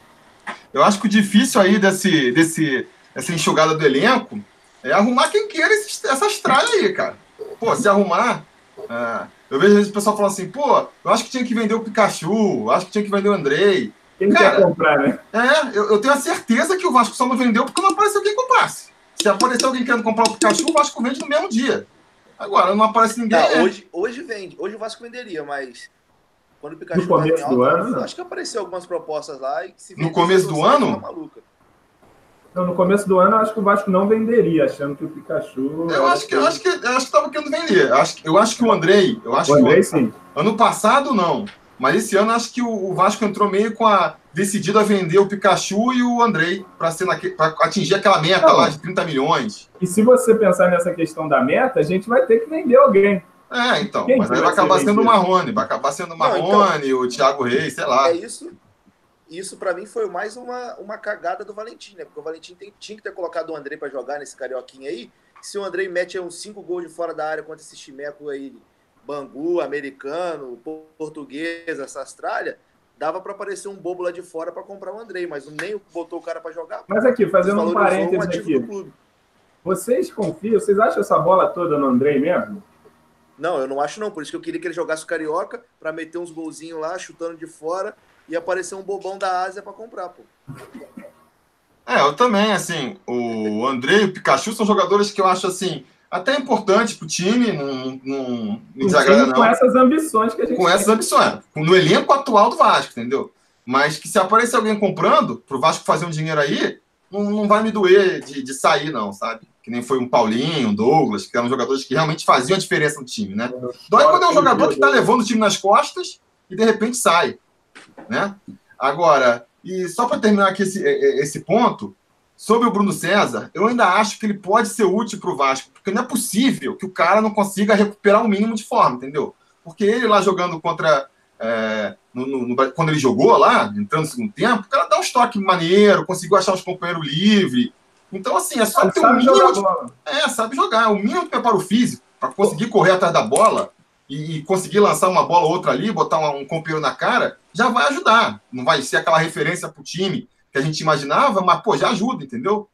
Eu acho que o difícil aí desse, desse, dessa enxugada do elenco é arrumar quem queira esse, essas tralhas aí, cara. Pô, se arrumar. É, eu vejo o pessoal falando assim, pô, eu acho que tinha que vender o Pikachu, acho que tinha que vender o Andrei. Quem cara, quer comprar, né? É, eu, eu, tenho a certeza que o Vasco só não vendeu porque não apareceu quem comprasse. Se aparecer alguém querendo comprar o Pikachu, o Vasco vende no mesmo dia. Agora, não aparece ninguém. Tá, hoje, hoje vende. Hoje o Vasco venderia, mas quando o Pikachu no começo alto, do ano, acho que apareceu algumas propostas lá e se No começo do ano? Então, no começo do ano, eu acho que o Vasco não venderia, achando que o Pikachu. Eu acho que eu acho que eu acho que estava querendo vender. Eu acho, eu acho que o Andrei, eu acho o Andrei, que sim. Ano passado não, mas esse ano acho que o, Vasco entrou meio com a decidido a vender o Pikachu e o Andrei para atingir aquela meta não. lá de 30 milhões. E se você pensar nessa questão da meta, a gente vai ter que vender alguém. É, então. Quem mas aí vai acabar sendo o Marrone, vai acabar sendo o Marrone, então, o Thiago Reis, sei lá. É isso. Isso para mim foi mais uma, uma cagada do Valentim, né? Porque o Valentim tem, tinha que ter colocado o André para jogar nesse carioquinha aí. Se o André mete uns cinco gols de fora da área contra esse chimeco aí, Bangu, americano, português, essa Austrália, dava para aparecer um bobo lá de fora para comprar o André, mas nem botou o cara para jogar. Mas aqui, fazendo um parênteses aqui. Vocês confiam, vocês acham essa bola toda no André mesmo? Não, eu não acho não. Por isso que eu queria que ele jogasse o Carioca para meter uns golzinhos lá, chutando de fora e aparecer um bobão da Ásia para comprar, pô. É, eu também, assim, o André e o Pikachu são jogadores que eu acho, assim, até importantes pro time, não, não me desagrada não. Com essas ambições que a gente Com tem. essas ambições, no elenco atual do Vasco, entendeu? Mas que se aparecer alguém comprando, pro Vasco fazer um dinheiro aí, não, não vai me doer de, de sair não, sabe? que nem foi um Paulinho, um Douglas, que eram jogadores que realmente faziam a diferença no time, né? Dói quando é um jogador que está levando o time nas costas e de repente sai, né? Agora, e só para terminar aqui esse, esse ponto, sobre o Bruno César, eu ainda acho que ele pode ser útil para o Vasco, porque não é possível que o cara não consiga recuperar o mínimo de forma, entendeu? Porque ele lá jogando contra. É, no, no, quando ele jogou lá, entrando no segundo tempo, o cara dá um estoque maneiro, conseguiu achar os companheiros livres, então, assim, é só ter o mínimo. De... É, sabe jogar. O mínimo de preparo físico para conseguir correr atrás da bola e, conseguir lançar uma bola ou outra ali, botar um, um companheiro na cara, já vai ajudar. Não vai ser aquela referência para o time que a gente imaginava, mas, pô, já ajuda, entendeu?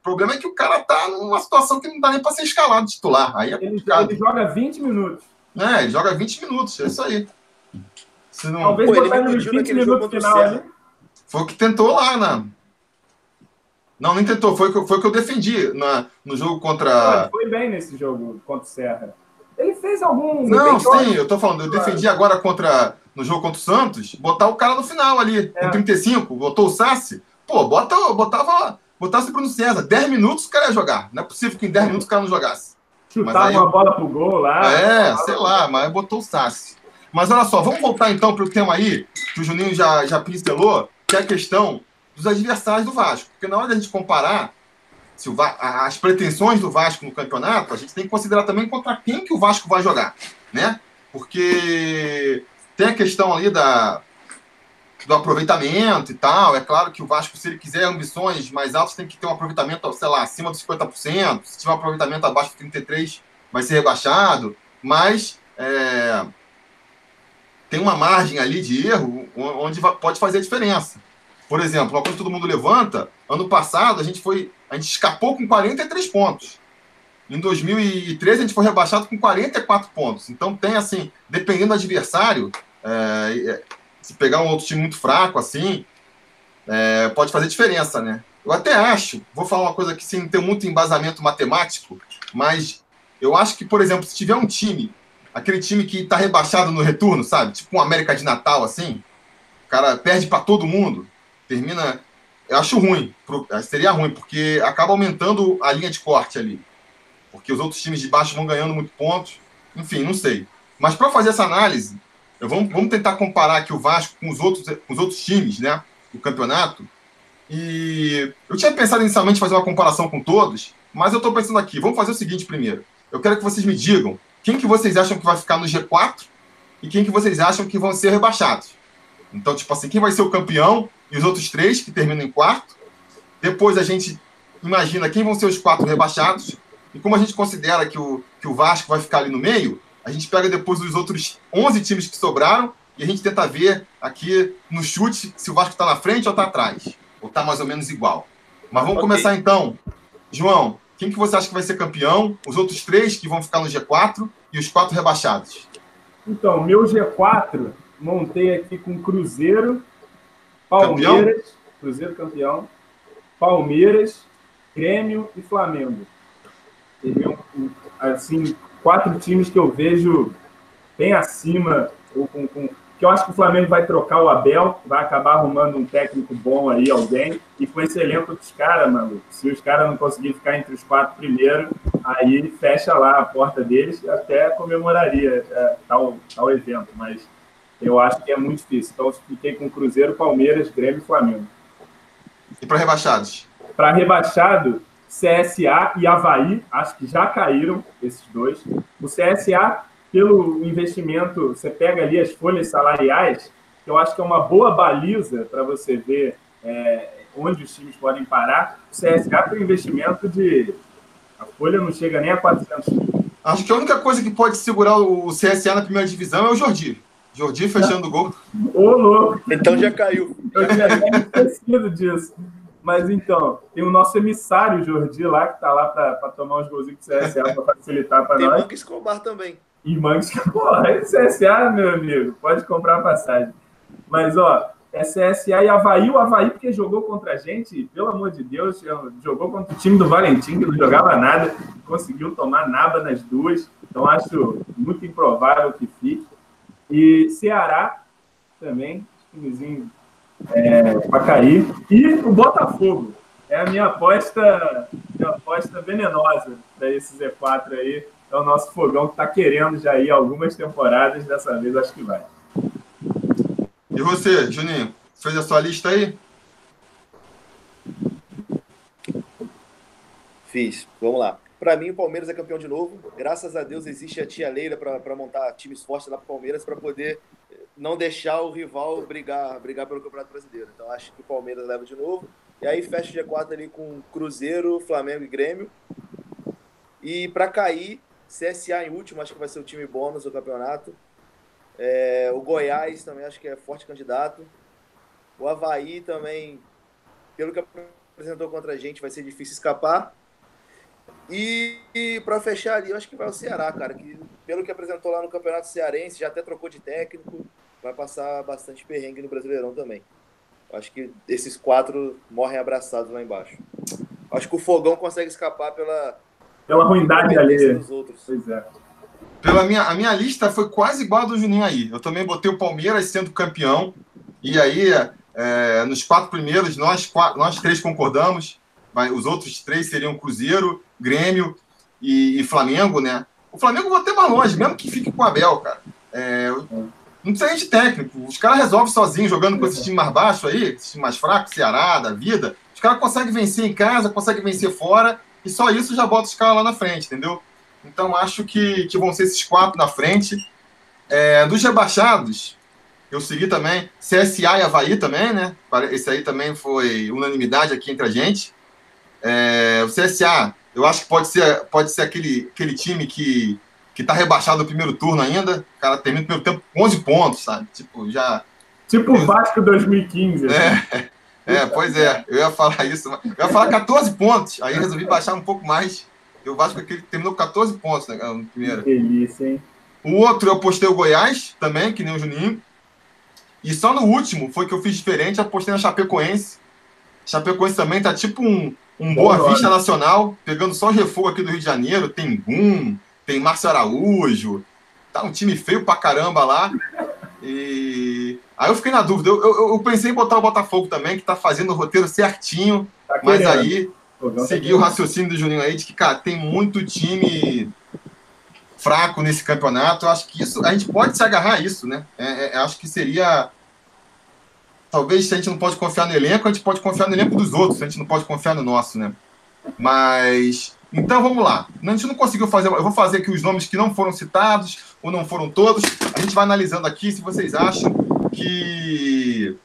O problema é que o cara tá numa situação que não dá nem para ser escalado titular. Aí é ele, ele, joga 20 minutos. É, ele joga 20 minutos, é isso aí. Se não... Talvez pô, botar nos 20 minutos final ali. Foi o que tentou lá, né? Não, nem tentou. Foi o foi que eu defendi na, no jogo contra. Foi bem nesse jogo contra o Serra. Fez algum. Não, sim, eu tô falando. Eu defendi agora contra. No jogo contra o Santos, botar o cara no final ali, é. com 35, botou o Sassi. Pô, bota, botava, botasse o Bruno César. 10 minutos o cara ia jogar. Não é possível que em 10 minutos o cara não jogasse. Chutava uma bola pro gol lá. É, sei lá, mas botou o Sassi. Mas olha só, vamos voltar então para o tema aí, que o Juninho já, já pincelou, que é a questão dos adversários do Vasco. Porque na hora da gente comparar se o as pretensões do Vasco no campeonato, a gente tem que considerar também contra quem que o Vasco vai jogar, né? Porque tem a questão ali da, do aproveitamento e tal. É claro que o Vasco, se ele quiser ambições mais altas, tem que ter um aproveitamento, sei lá, acima dos 50%. Se tiver um aproveitamento abaixo de 33%, vai ser rebaixado. Mas é, tem uma margem ali de erro onde pode fazer a diferença. Por exemplo, uma coisa que todo mundo levanta, ano passado a gente foi, a gente escapou com 43 pontos. Em 2013 a gente foi rebaixado com 44 pontos. Então tem assim, dependendo do adversário, é, é, se pegar um outro time muito fraco assim, é, pode fazer diferença, né? Eu até acho, vou falar uma coisa que sem ter muito embasamento matemático, mas eu acho que, por exemplo, se tiver um time, aquele time que está rebaixado no retorno, sabe? Tipo um América de Natal, assim, o cara perde para todo mundo termina. Eu acho ruim, seria ruim, porque acaba aumentando a linha de corte ali. Porque os outros times de baixo vão ganhando muito pontos. Enfim, não sei. Mas para fazer essa análise, vamos, vamos tentar comparar aqui o Vasco com os outros, com os outros times né, do campeonato. E eu tinha pensado inicialmente fazer uma comparação com todos, mas eu estou pensando aqui, vamos fazer o seguinte primeiro. Eu quero que vocês me digam quem que vocês acham que vai ficar no G4 e quem que vocês acham que vão ser rebaixados. Então, tipo assim, quem vai ser o campeão e os outros três que terminam em quarto. Depois a gente imagina quem vão ser os quatro rebaixados. E como a gente considera que o, que o Vasco vai ficar ali no meio, a gente pega depois os outros 11 times que sobraram e a gente tenta ver aqui no chute se o Vasco está na frente ou está atrás. Ou está mais ou menos igual. Mas vamos okay. começar então. João, quem que você acha que vai ser campeão? Os outros três que vão ficar no G4 e os quatro rebaixados. Então, meu G4 montei aqui com Cruzeiro, Palmeiras, campeão? Cruzeiro campeão, Palmeiras, Grêmio e Flamengo. Seriam, assim, quatro times que eu vejo bem acima, ou com, com, que eu acho que o Flamengo vai trocar o Abel, vai acabar arrumando um técnico bom aí, alguém, e com esse elenco dos caras, mano, se os caras não conseguirem ficar entre os quatro primeiros, aí fecha lá a porta deles, até comemoraria é, tal, tal evento, mas eu acho que é muito difícil. Então, eu fiquei com Cruzeiro, Palmeiras, Grêmio e Flamengo. E para rebaixados? Para rebaixado, CSA e Havaí, acho que já caíram esses dois. O CSA, pelo investimento, você pega ali as folhas salariais, que eu acho que é uma boa baliza para você ver é, onde os times podem parar. O CSA tem um investimento de. A folha não chega nem a 400 mil. Acho que a única coisa que pode segurar o CSA na primeira divisão é o Jordi. Jordi fechando o gol. Ô, louco. Então já caiu. Eu já tinha esquecido disso. Mas então, tem o nosso emissário Jordi lá, que tá lá para tomar uns golzinhos do CSA para facilitar para nós. Tem Mangue Escobar também. E Mangue Escobar. Aí CSA, meu amigo, pode comprar a passagem. Mas, ó, é CSA e Havaí. O Havaí, porque jogou contra a gente, pelo amor de Deus, jogou contra o time do Valentim, que não jogava nada, conseguiu tomar nada nas duas. Então, acho muito improvável que fique. E Ceará também, timezinho é, para cair. E o Botafogo. É a minha aposta, minha aposta venenosa para esse Z4 aí. É o nosso fogão que está querendo já ir algumas temporadas, dessa vez acho que vai. E você, Juninho, fez a sua lista aí? Fiz. Vamos lá. Para mim, o Palmeiras é campeão de novo. Graças a Deus existe a tia Leila para montar times fortes lá para o Palmeiras para poder eh, não deixar o rival brigar, brigar pelo Campeonato Brasileiro. Então acho que o Palmeiras leva de novo. E aí fecha o G4 ali com Cruzeiro, Flamengo e Grêmio. E para cair, CSA em último, acho que vai ser o time bônus do campeonato. É, o Goiás também acho que é forte candidato. O Havaí também, pelo que apresentou contra a gente, vai ser difícil escapar. E, e para fechar ali, eu acho que vai o Ceará, cara, que pelo que apresentou lá no Campeonato Cearense, já até trocou de técnico, vai passar bastante perrengue no Brasileirão também. Acho que esses quatro morrem abraçados lá embaixo. Acho que o Fogão consegue escapar pela. Pela ruindade ali. dos outros. Pois é. Pela minha, a minha lista foi quase igual a do Juninho aí. Eu também botei o Palmeiras sendo campeão. E aí, é, nos quatro primeiros, nós, quatro, nós três concordamos. Mas os outros três seriam Cruzeiro, Grêmio e, e Flamengo, né? O Flamengo vou até mais longe, mesmo que fique com o Abel, cara. É, não precisa de técnico. Os caras resolvem sozinhos, jogando com esse time mais baixo aí, esse time mais fraco, Ceará, da vida. Os caras conseguem vencer em casa, conseguem vencer fora, e só isso já bota os caras lá na frente, entendeu? Então acho que, que vão ser esses quatro na frente. É, dos rebaixados, eu segui também CSA e Havaí também, né? Esse aí também foi unanimidade aqui entre a gente. É, o CSA, eu acho que pode ser, pode ser aquele, aquele time que, que tá rebaixado no primeiro turno ainda. O cara termina o primeiro tempo com 11 pontos, sabe? Tipo, já. Tipo o Vasco 2015. É, assim. [LAUGHS] é, pois é. Eu ia falar isso. Eu ia falar 14 pontos. Aí resolvi baixar um pouco mais. E o Vasco aquele terminou com 14 pontos né, no primeiro. delícia, hein? O outro eu postei o Goiás também, que nem o Juninho. E só no último foi que eu fiz diferente, apostei na Chapecoense. Chapecoense também tá tipo um, um Boa Vista Nacional, pegando só refogo aqui do Rio de Janeiro. Tem Gum, tem Márcio Araújo. Tá um time feio pra caramba lá. E aí eu fiquei na dúvida. Eu, eu, eu pensei em botar o Botafogo também, que tá fazendo o roteiro certinho. Tá mas aí seguir o raciocínio do Juninho aí de que, cara, tem muito time fraco nesse campeonato. Eu acho que isso a gente pode se agarrar a isso, né? É, é, acho que seria. Talvez se a gente não pode confiar no elenco, a gente pode confiar no elenco dos outros, a gente não pode confiar no nosso, né? Mas. Então vamos lá. A gente não conseguiu fazer. Eu vou fazer aqui os nomes que não foram citados ou não foram todos. A gente vai analisando aqui se vocês acham que,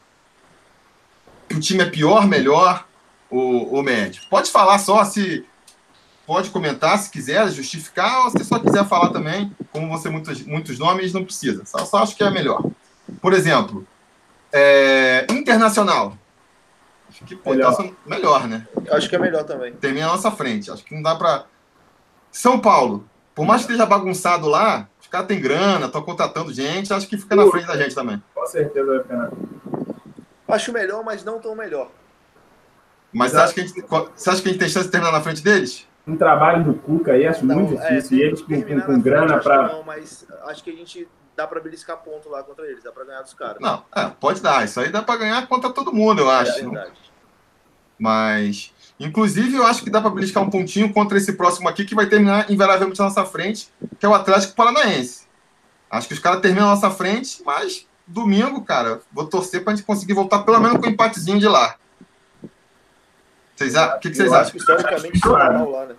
que o time é pior, melhor o, o médio. Pode falar só se. Pode comentar se quiser, justificar, ou se só quiser falar também, como você muitos, muitos nomes, não precisa. Só, só acho que é melhor. Por exemplo, é, internacional. Acho que pô, melhor. Tá melhor, né? Acho que é melhor também. Termina a nossa frente. Acho que não dá para. São Paulo. Por mais que esteja bagunçado lá, os caras têm grana, estão contratando gente, acho que fica na frente da gente também. Com certeza vai ficar na Acho melhor, mas não tão melhor. Mas você acha, que a gente, você acha que a gente tem chance de terminar na frente deles? Um trabalho do Cuca aí, acho não, muito é, difícil. É, e eles com, com, com grana para. Não, mas acho que a gente dá para beliscar ponto lá contra eles, dá para ganhar dos caras. Não, é, pode dar. Isso aí dá para ganhar contra todo mundo, eu é acho. É verdade. Mas, inclusive, eu acho que dá para beliscar um pontinho contra esse próximo aqui, que vai terminar invariavelmente na nossa frente, que é o Atlético Paranaense. Acho que os caras terminam na nossa frente, mas domingo, cara, vou torcer para a gente conseguir voltar pelo menos com um empatezinho de lá. Vocês, o que, que vocês acham? historicamente enjoado. lá, né?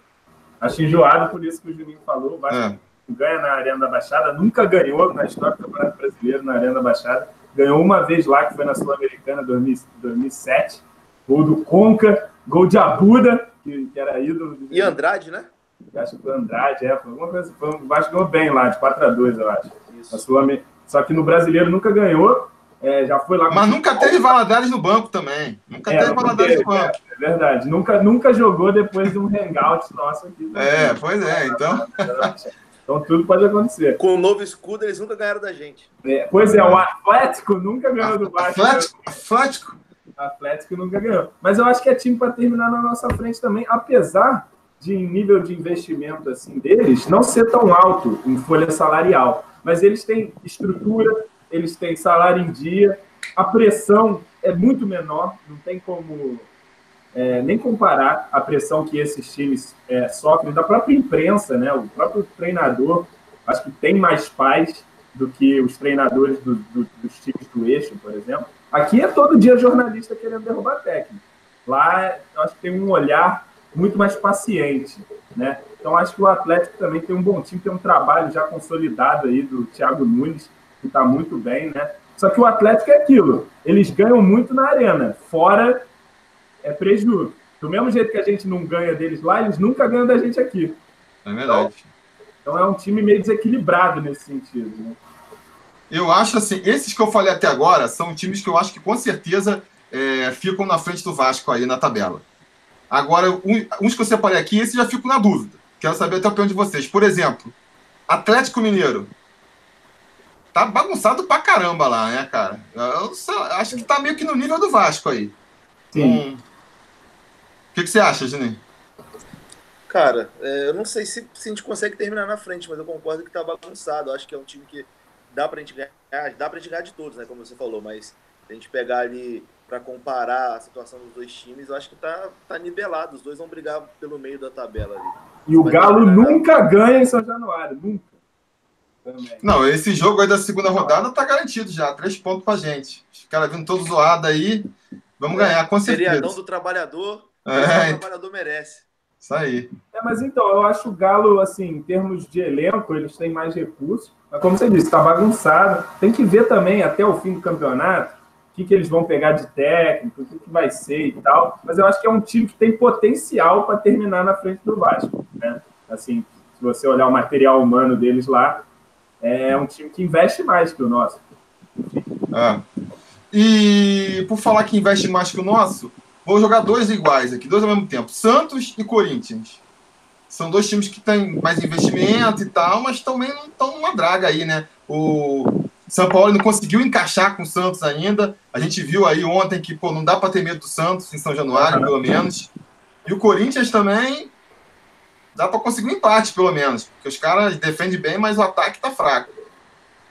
Acho enjoado por isso que o Juninho falou. O Vasco ganha na Arena da Baixada, nunca ganhou na história do Campeonato Brasileiro na Arena da Baixada. Ganhou uma vez lá, que foi na Sul-Americana 2007. Gol do Conca, gol de Abuda, que, que era ídolo. E Andrade, né? Acho que foi Andrade, é. Foi alguma coisa. Foi, o Vasco ganhou bem lá, de 4 a 2 eu acho. Isso. Só que no brasileiro nunca ganhou. É, já foi lá. Mas nunca teve Valadares no banco também. Nunca é, teve Valadares no banco. É, é, verdade. Nunca, nunca jogou depois de um hangout nosso aqui. É, pois é, então. Então tudo pode acontecer. Com o novo escudo, eles nunca ganharam da gente. É, pois é, o Atlético nunca ganhou do Vasco. Atlético, Atlético. Atlético nunca ganhou. Mas eu acho que é time para terminar na nossa frente também, apesar de nível de investimento assim deles não ser tão alto em folha salarial. Mas eles têm estrutura, eles têm salário em dia, a pressão é muito menor, não tem como é, nem comparar a pressão que esses times é, sofrem da própria imprensa, né? O próprio treinador, acho que tem mais paz do que os treinadores do, do, dos times do eixo, por exemplo. Aqui é todo dia jornalista querendo derrubar técnico. Lá, acho que tem um olhar muito mais paciente, né? Então, acho que o Atlético também tem um bom time, tem um trabalho já consolidado aí do Thiago Nunes, que está muito bem, né? Só que o Atlético é aquilo, eles ganham muito na arena, fora é prejuízo. Do mesmo jeito que a gente não ganha deles lá, eles nunca ganham da gente aqui. É verdade. Então, então é um time meio desequilibrado nesse sentido, né? Eu acho assim, esses que eu falei até agora são times que eu acho que com certeza é, ficam na frente do Vasco aí na tabela. Agora, uns que eu separei aqui, esses já fico na dúvida. Quero saber até o opinião de vocês. Por exemplo, Atlético Mineiro tá bagunçado pra caramba lá, né, cara? Eu acho que tá meio que no nível do Vasco aí. Sim. Um, O que, que você acha, Juninho? Cara, é, eu não sei se, se, a gente consegue terminar na frente, mas eu concordo que tá bagunçado. Eu acho que é um time que dá pra gente ganhar, dá pra gente ganhar de todos, né? Como você falou, mas se a gente pegar ali para comparar a situação dos dois times, eu acho que tá, tá nivelado. Os dois vão brigar pelo meio da tabela ali. E o Galo nunca ganha em São Januário, nunca. Também. Não, esse jogo aí da segunda rodada tá garantido já. Três pontos pra gente. Os caras vindo todos zoados aí. Vamos é, ganhar, com certeza. Seriadão do trabalhador. É. O trabalhador merece. Isso aí. É, mas então, eu acho o Galo, assim, em termos de elenco, eles têm mais recursos. Mas como você disse, tá bagunçado. Tem que ver também, até o fim do campeonato, o que, que eles vão pegar de técnico, o que, que vai ser e tal. Mas eu acho que é um time que tem potencial para terminar na frente do Vasco. Né? Assim, se você olhar o material humano deles lá, é um time que investe mais que o nosso. Ah. E por falar que investe mais que o nosso, vou jogar dois iguais aqui, dois ao mesmo tempo: Santos e Corinthians. São dois times que têm mais investimento e tal, mas também não estão numa draga aí, né? O São Paulo não conseguiu encaixar com o Santos ainda. A gente viu aí ontem que pô, não dá para ter medo do Santos em São Januário, pelo menos. E o Corinthians também dá para conseguir um empate, pelo menos. Porque os caras defendem bem, mas o ataque tá fraco.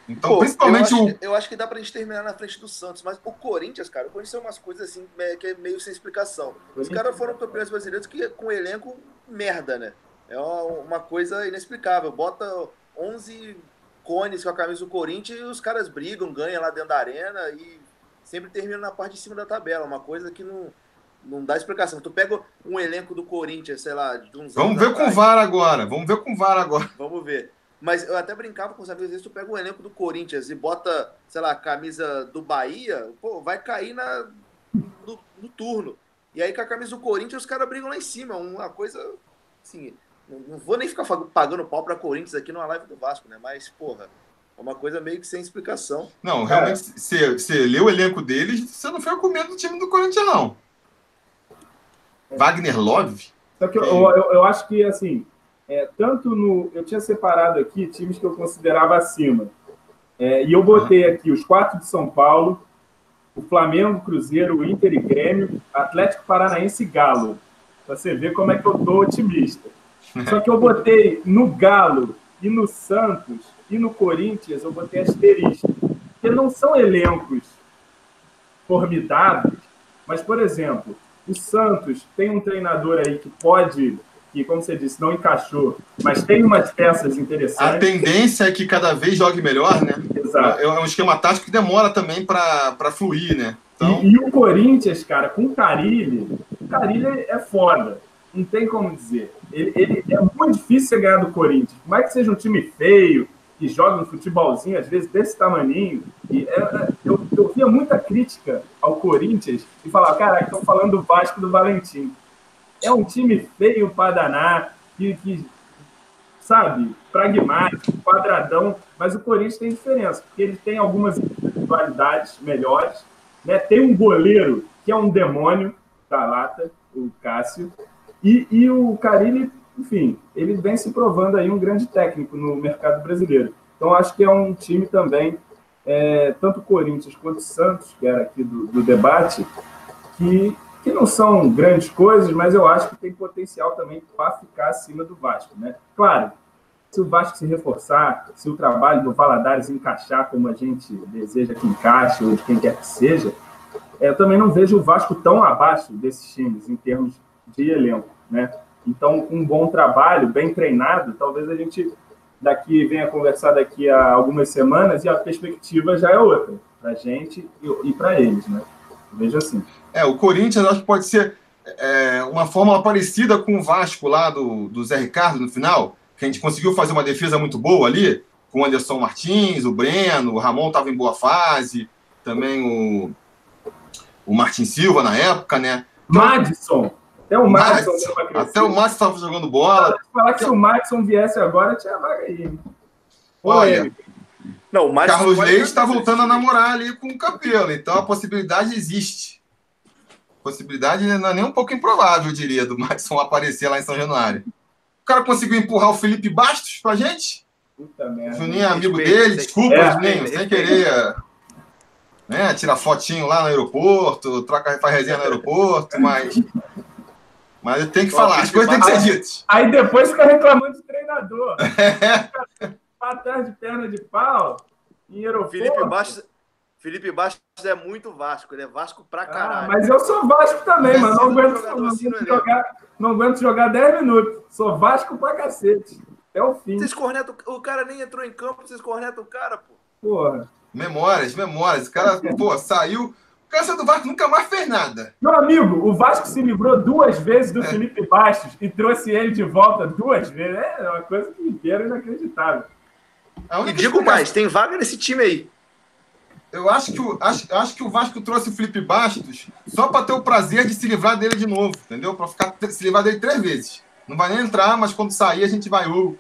Então, Pô, principalmente eu acho, o. Que, eu acho que dá pra gente terminar na frente do Santos, mas o Corinthians, cara, o Corinthians é umas coisas assim, que é meio sem explicação. Os caras foram campeões brasileiros que, com elenco merda, né? É uma coisa inexplicável. Bota 11 cones com a camisa do Corinthians e os caras brigam, ganham lá dentro da arena e sempre terminam na parte de cima da tabela. Uma coisa que não, não dá explicação. Tu pega um elenco do Corinthians, sei lá, de uns Vamos ver atrás, com o VAR agora. Vamos ver com o VAR agora. Vamos ver. Mas eu até brincava com os amigos, às vezes tu pega o elenco do Corinthians e bota, sei lá, a camisa do Bahia, pô, vai cair na, no, no turno. E aí com a camisa do Corinthians os caras brigam lá em cima. Uma coisa, assim, não vou nem ficar pagando pau pra Corinthians aqui numa live do Vasco, né? Mas, porra, é uma coisa meio que sem explicação. Não, realmente, você, você leu o elenco deles, você não foi com medo do time do Corinthians, não. Wagner Love? Só que eu, eu, eu acho que, assim, é, tanto no. Eu tinha separado aqui times que eu considerava acima. É, e eu botei aqui os quatro de São Paulo, o Flamengo, Cruzeiro, o Inter e Grêmio, Atlético Paranaense e Galo. Pra você ver como é que eu tô otimista. Só que eu botei no Galo e no Santos e no Corinthians, eu botei asterisco. Porque não são elencos formidáveis, mas, por exemplo, o Santos tem um treinador aí que pode, que, como você disse, não encaixou, mas tem umas peças interessantes. A tendência é que cada vez jogue melhor, né? Exato. É um esquema tático que demora também para fluir, né? Então... E, e, o Corinthians, cara, com o Carilli, o Carilli é foda. Não tem como dizer. Ele, ele, é muito difícil você ganhar do Corinthians. Por mais que seja um time feio, que joga um futebolzinho, às vezes desse tamaninho. E é, é, eu, eu via muita crítica ao Corinthians e falava, caraca, estão falando do Vasco do Valentim. É um time feio para danar, que, que, sabe, pragmático, quadradão, mas o Corinthians tem diferença, porque ele tem algumas individualidades melhores, né? Tem um goleiro que é um demônio da lata, o Cássio, e, e o Carilli, enfim, ele vem se provando aí um grande técnico no mercado brasileiro. Então, acho que é um time também, é, tanto Corinthians quanto Santos, que era aqui do, do debate, que, que não são grandes coisas, mas eu acho que tem potencial também para ficar acima do Vasco. Né? Claro, se o Vasco se reforçar, se o trabalho do Valadares encaixar como a gente deseja que encaixe, ou de quem quer que seja, é, eu também não vejo o Vasco tão abaixo desses times em termos de elenco, né? Então, um bom trabalho, bem treinado, talvez a gente daqui venha conversar daqui a algumas semanas e a perspectiva já é outra para a gente e para eles, né? Veja assim. É, o Corinthians acho que pode ser é, uma fórmula parecida com o Vasco lá do, do Zé Ricardo no final, que a gente conseguiu fazer uma defesa muito boa ali, com o Anderson Martins, o Breno, o Ramon estava em boa fase, também o, o Martin Silva na época, né? Então, Madison! Até o Madison Até o Madison estava jogando bola. falar que se o Madison viesse agora, tinha vaga aí. Olha, não, o Carlos Leite está voltando a namorar ali com o Capelo, então a possibilidade existe. Possibilidade não é nem um pouco improvável, eu diria, do Madison aparecer lá em São Januário. O cara conseguiu empurrar o Felipe Bastos pra gente? Puta merda. Juninho é amigo dele, desculpa, é, Juninho, sem querer né, tirar fotinho lá no aeroporto, troca, faz resenha no aeroporto, mas Mas tem que falar, as coisas têm que ser ditas. Aí depois fica reclamando de treinador. [LAUGHS] É. Atrás de perna de pau, em aeroporto. Felipe Bastos, Felipe Bastos é muito Vasco, ele é Vasco pra ah, caralho. Ah, mas eu sou Vasco também, mano. Não aguento, não, assim aguento jogar, não aguento jogar 10 minutos. Sou Vasco pra cacete. É o fim. Vocês cornetam, o cara nem entrou em campo, vocês cornetam o cara, pô. Porra. Memórias, memórias. O cara, pô, saiu. O cara do Vasco nunca mais fez nada. Meu amigo, o Vasco se livrou duas vezes do é. Felipe Bastos e trouxe ele de volta duas vezes. É uma coisa que inteira inacreditável. E digo mais, tem vaga nesse time aí. Eu acho que, o, acho, acho que o Vasco trouxe o Felipe Bastos só para ter o prazer de se livrar dele de novo, entendeu? Para ficar se livrar dele três vezes. Não vai nem entrar, mas quando sair a gente vai. Uh.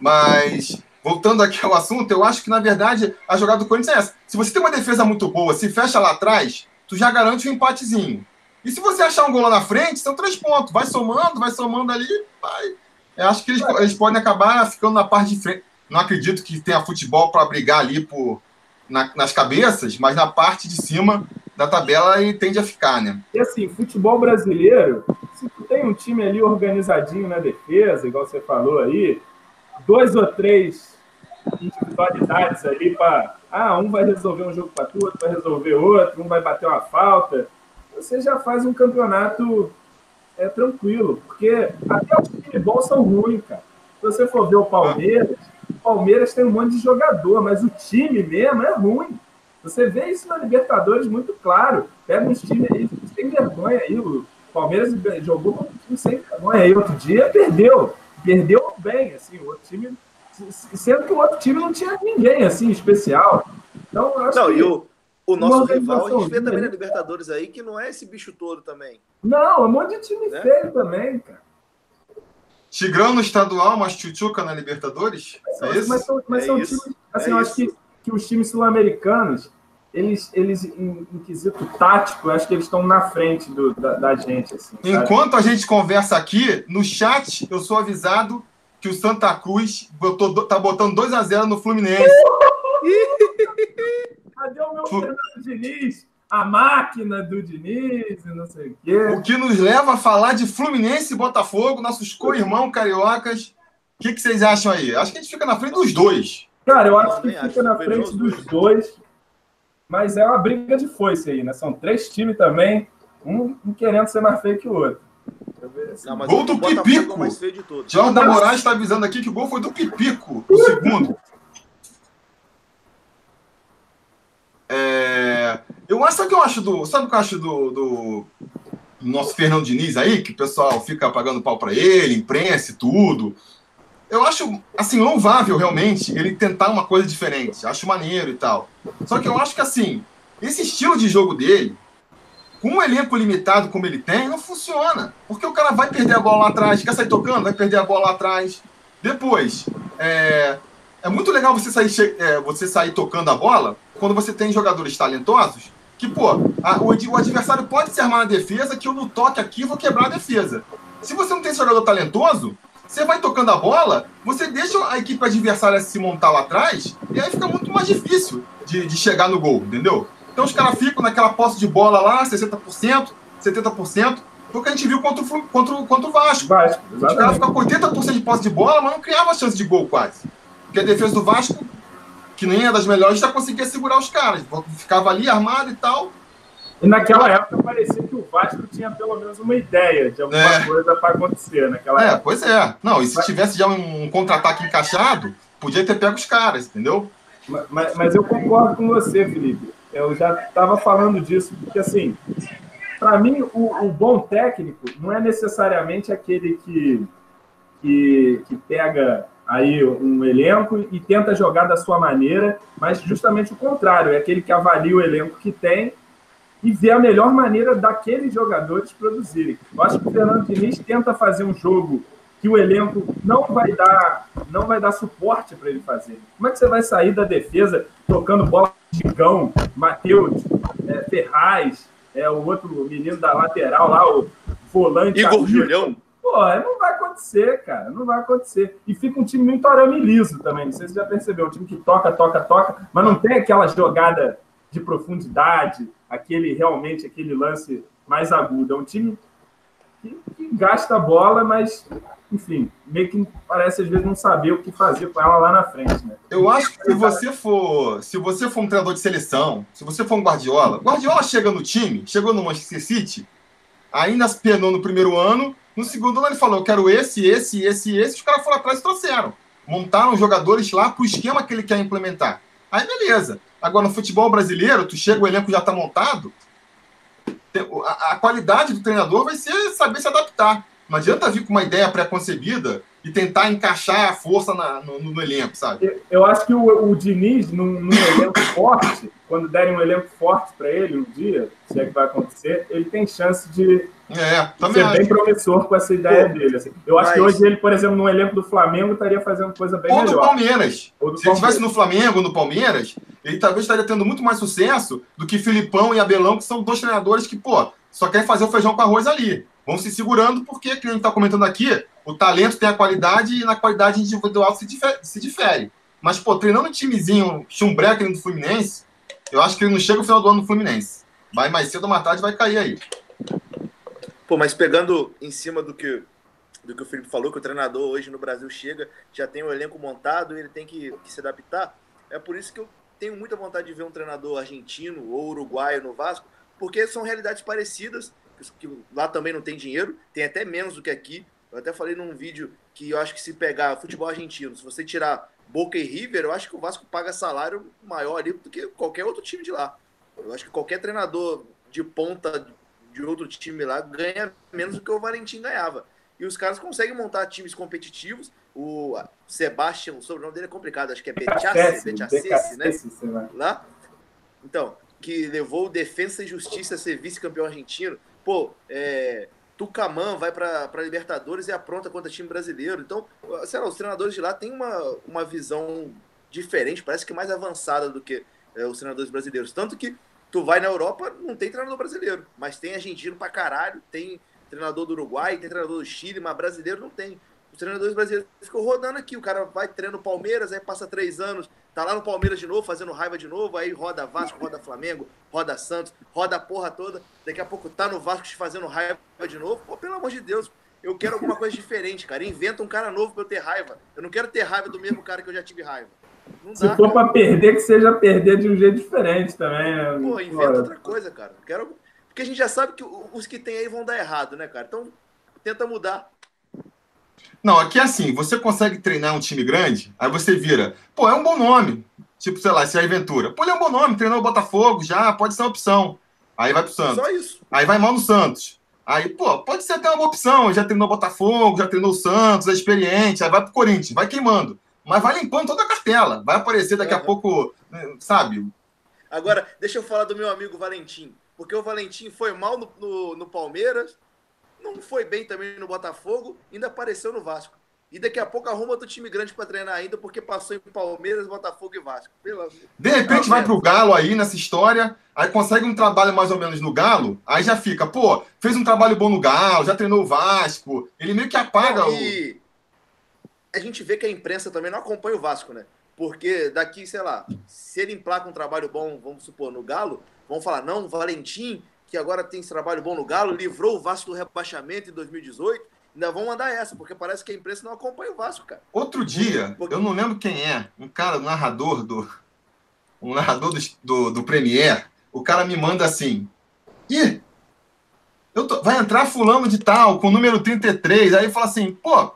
Mas voltando aqui ao assunto, eu acho que, na verdade, a jogada do Corinthians é essa. Se você tem uma defesa muito boa, se fecha lá atrás, tu já garante um empatezinho. E se você achar um gol lá na frente, são três pontos. Vai somando, vai somando ali, vai. Eu acho que eles, eles podem acabar ficando na parte de frente. Não acredito que tenha futebol para brigar ali por, na, nas cabeças, mas na parte de cima da tabela ele tende a ficar, né? E assim, futebol brasileiro, se tu tem um time ali organizadinho na defesa, igual você falou aí, dois ou três individualidades ali para. Ah, um vai resolver um jogo para tu, outro vai resolver outro, um vai bater uma falta. Você já faz um campeonato é, tranquilo, porque até os bons são ruins, cara. Se você for ver o Palmeiras, o Palmeiras tem um monte de jogador, mas o time mesmo é ruim. Você vê isso na Libertadores muito claro. Pega uns times aí sem vergonha aí. O Palmeiras jogou com um time sem vergonha aí. Outro dia perdeu. Perdeu bem, assim. O outro time sendo que o outro time não tinha ninguém assim especial. Então, eu acho não, que e o, o nosso rival, a gente vê também na Libertadores aí que não é esse bicho todo também. Não, é um monte de time né? feio também, cara. Tigrão no estadual, mas Chuchuca na Libertadores? Mas, é isso? Mas são, mas é são isso. times. Assim, é eu isso. acho que, que os times sul-americanos, eles, eles em, em, quesito tático, eu acho que eles estão na frente do, da, da, gente. Assim, Enquanto a gente conversa aqui, no chat eu sou avisado que o Santa Cruz botou, tá botando 2 a 0 no Fluminense. Cadê o meu Fernando Diniz? A máquina do Diniz e não sei o quê. O que nos leva a falar de Fluminense e Botafogo, nossos co-irmãos cariocas. O que, que, vocês acham aí? Acho que a gente fica na frente dos dois. Cara, eu acho que fica na frente dos dois. Mas é uma briga de foice aí, né? São três times também, um querendo ser mais feio que o outro. Não, gol do Pipico. Jordan Moraes está avisando aqui que o gol foi do Pipico, o segundo. [LAUGHS] É, eu acho, sabe o que eu acho do. Sabe o que eu acho do, do, nosso Fernando Diniz aí, que o pessoal fica pagando pau para ele, imprensa e tudo. Eu acho, assim, louvável realmente ele tentar uma coisa diferente. Acho maneiro e tal. Só que eu acho que, assim, esse estilo de jogo dele, com um elenco limitado como ele tem, não funciona. Porque o cara vai perder a bola lá atrás, quer sair tocando, vai perder a bola lá atrás. Depois, é, é muito legal você sair, é, você sair tocando a bola quando você tem jogadores talentosos que, pô, a, o, o, adversário pode se armar na defesa, que eu no toque aqui vou quebrar a defesa. Se você não tem esse jogador talentoso, você vai tocando a bola, você deixa a equipe adversária se montar lá atrás, e aí fica muito mais difícil de, de chegar no gol, entendeu? Então os caras ficam naquela posse de bola lá, 60%, 70%, foi o que a gente viu contra o, contra o, contra o Vasco. Vasco os caras ficam com 80% de posse de bola, mas não criava chance de gol quase. Porque a defesa do Vasco, que nem é das melhores, já conseguia segurar os caras. Ficava ali armado e tal. E naquela época parecia que o Vasco tinha pelo menos uma ideia de alguma é. coisa para acontecer naquela é, época. Pois é. Não, e se tivesse já um contra-ataque encaixado, podia ter pego os caras, entendeu? Mas, mas eu concordo com você, Felipe. Eu já estava falando disso, porque assim, para mim, o, o, bom técnico não é necessariamente aquele que, que, que pega aí um elenco e tenta jogar da sua maneira, mas justamente o contrário, é aquele que avalia o elenco que tem e vê a melhor maneira daqueles jogadores produzirem. Eu acho que o Fernando Diniz tenta fazer um jogo que o elenco não vai dar, não vai dar suporte para ele fazer. Como é que você vai sair da defesa tocando bola de cão, Matheus, é, Ferraz, é, o outro menino da lateral lá, o volante. Igor Julião. Pô, não vai acontecer, cara. Não vai acontecer. E fica um time muito arame liso também. Não sei se você já percebeu. Um time que toca, toca, toca, mas não tem aquela jogada de profundidade, aquele realmente aquele lance mais agudo. É um time que, que gasta a bola, mas enfim, meio que parece às vezes não saber o que fazer com ela lá na frente, né? Eu acho que se você for, se você for um treinador de seleção, se você for um Guardiola, Guardiola chega no time, chegou no Manchester City, ainda penou no primeiro ano, no segundo ano ele falou, eu quero esse, esse, esse, esse, os caras foram atrás e trouxeram. Montaram jogadores lá pro esquema que ele quer implementar. Aí beleza. Agora no futebol brasileiro, tu chega, o elenco já tá montado, a, a qualidade do treinador vai ser saber se adaptar. Não adianta vir com uma ideia pré-concebida e tentar encaixar a força na, no, no, elenco, sabe? Eu, eu acho que o, o Diniz, num, num elenco forte, quando derem um elenco forte para ele um dia, se é que vai acontecer, ele tem chance de é, ser acho. bem promissor com essa ideia Pô, dele. Assim. Eu acho que hoje ele, por exemplo, no elenco do Flamengo, estaria fazendo coisa bem Ou melhor. Do Palmeiras. Ou do se Palmeiras. ele estivesse no Flamengo ou no Palmeiras, ele talvez estaria tendo muito mais sucesso do que Filipão e Abelão, que são dois treinadores que, pô, só querem fazer o feijão com arroz ali vão se segurando, porque, que a gente está comentando aqui, o talento tem a qualidade e na qualidade individual se difere. Se difere. Mas, pô, treinando um timezinho chumbreca do Fluminense, eu acho que ele não chega no final do ano no Fluminense. Vai mais cedo ou mais tarde, vai cair aí. Pô, mas pegando em cima do que, do que o Felipe falou, que o treinador hoje no Brasil chega, já tem o elenco montado, ele tem que, que se adaptar. É por isso que eu tenho muita vontade de ver um treinador argentino ou uruguaio no Vasco, porque são realidades parecidas que lá também não tem dinheiro, tem até menos do que aqui. Eu até falei num vídeo que eu acho que se pegar futebol argentino, se você tirar Boca e River, eu acho que o Vasco paga salário maior ali do que qualquer outro time de lá. Eu acho que qualquer treinador de ponta de outro time lá ganha menos do que o Valentim ganhava. E os caras conseguem montar times competitivos. O Sebastião, o sobrenome dele é complicado, acho que é Betiassi, né? Lá. Então, que levou o Defensa e Justiça a ser vice-campeão argentino. Pô, é, Tucamã vai para Libertadores e apronta contra time brasileiro. Então, sei lá, os treinadores de lá têm uma, uma visão diferente, parece que mais avançada do que é, os treinadores brasileiros. Tanto que tu vai na Europa, não tem treinador brasileiro, mas tem argentino pra caralho, tem treinador do Uruguai, tem treinador do Chile, mas brasileiro não tem. Os treinadores brasileiros ficam rodando aqui. O cara vai treinando Palmeiras, aí passa três anos, tá lá no Palmeiras de novo, fazendo raiva de novo, aí roda Vasco, roda Flamengo, roda Santos, roda a porra toda. Daqui a pouco tá no Vasco te fazendo raiva de novo. Pô, pelo amor de Deus, eu quero alguma coisa diferente, cara. Inventa um cara novo pra eu ter raiva. Eu não quero ter raiva do mesmo cara que eu já tive raiva. Não Se dá, for cara. pra perder, que seja perder de um jeito diferente também, né? Pô, inventa outra coisa, cara. quero... Porque a gente já sabe que os que tem aí vão dar errado, né, cara? Então, tenta mudar. Não, aqui é assim, você consegue treinar um time grande, aí você vira, pô, é um bom nome. Tipo, sei lá, se é Ventura. Pô, ele é um bom nome, treinou o Botafogo, já pode ser uma opção. Aí vai pro Santos. Só isso. Aí vai mal no Santos. Aí, pô, pode ser até uma boa opção. Já treinou o Botafogo, já treinou o Santos, é experiente. Aí vai pro Corinthians, vai queimando. Mas vai limpando toda a cartela. Vai aparecer daqui uhum. a pouco, né, sabe? Agora, deixa eu falar do meu amigo Valentim. Porque o Valentim foi mal no, no, no Palmeiras, não foi bem também no Botafogo, ainda apareceu no Vasco. E daqui a pouco arruma outro time grande para treinar ainda, porque passou em Palmeiras, Botafogo e Vasco. Pela... De repente vai pro Galo aí nessa história, aí consegue um trabalho mais ou menos no Galo, aí já fica, pô, fez um trabalho bom no Galo, já treinou o Vasco, ele meio que apaga e... o. A gente vê que a imprensa também não acompanha o Vasco, né? Porque daqui, sei lá, se ele emplaca um trabalho bom, vamos supor, no Galo, vão falar, não, Valentim que agora tem esse trabalho bom no Galo, livrou o Vasco do rebaixamento em 2018. Ainda vão mandar essa, porque parece que a imprensa não acompanha o Vasco, cara. Outro dia, porque... eu não lembro quem é, um cara, um narrador do. Um narrador do, do, do Premier, o cara me manda assim. Ih, eu tô, vai entrar fulano de tal, com o número 33. Aí fala assim, pô,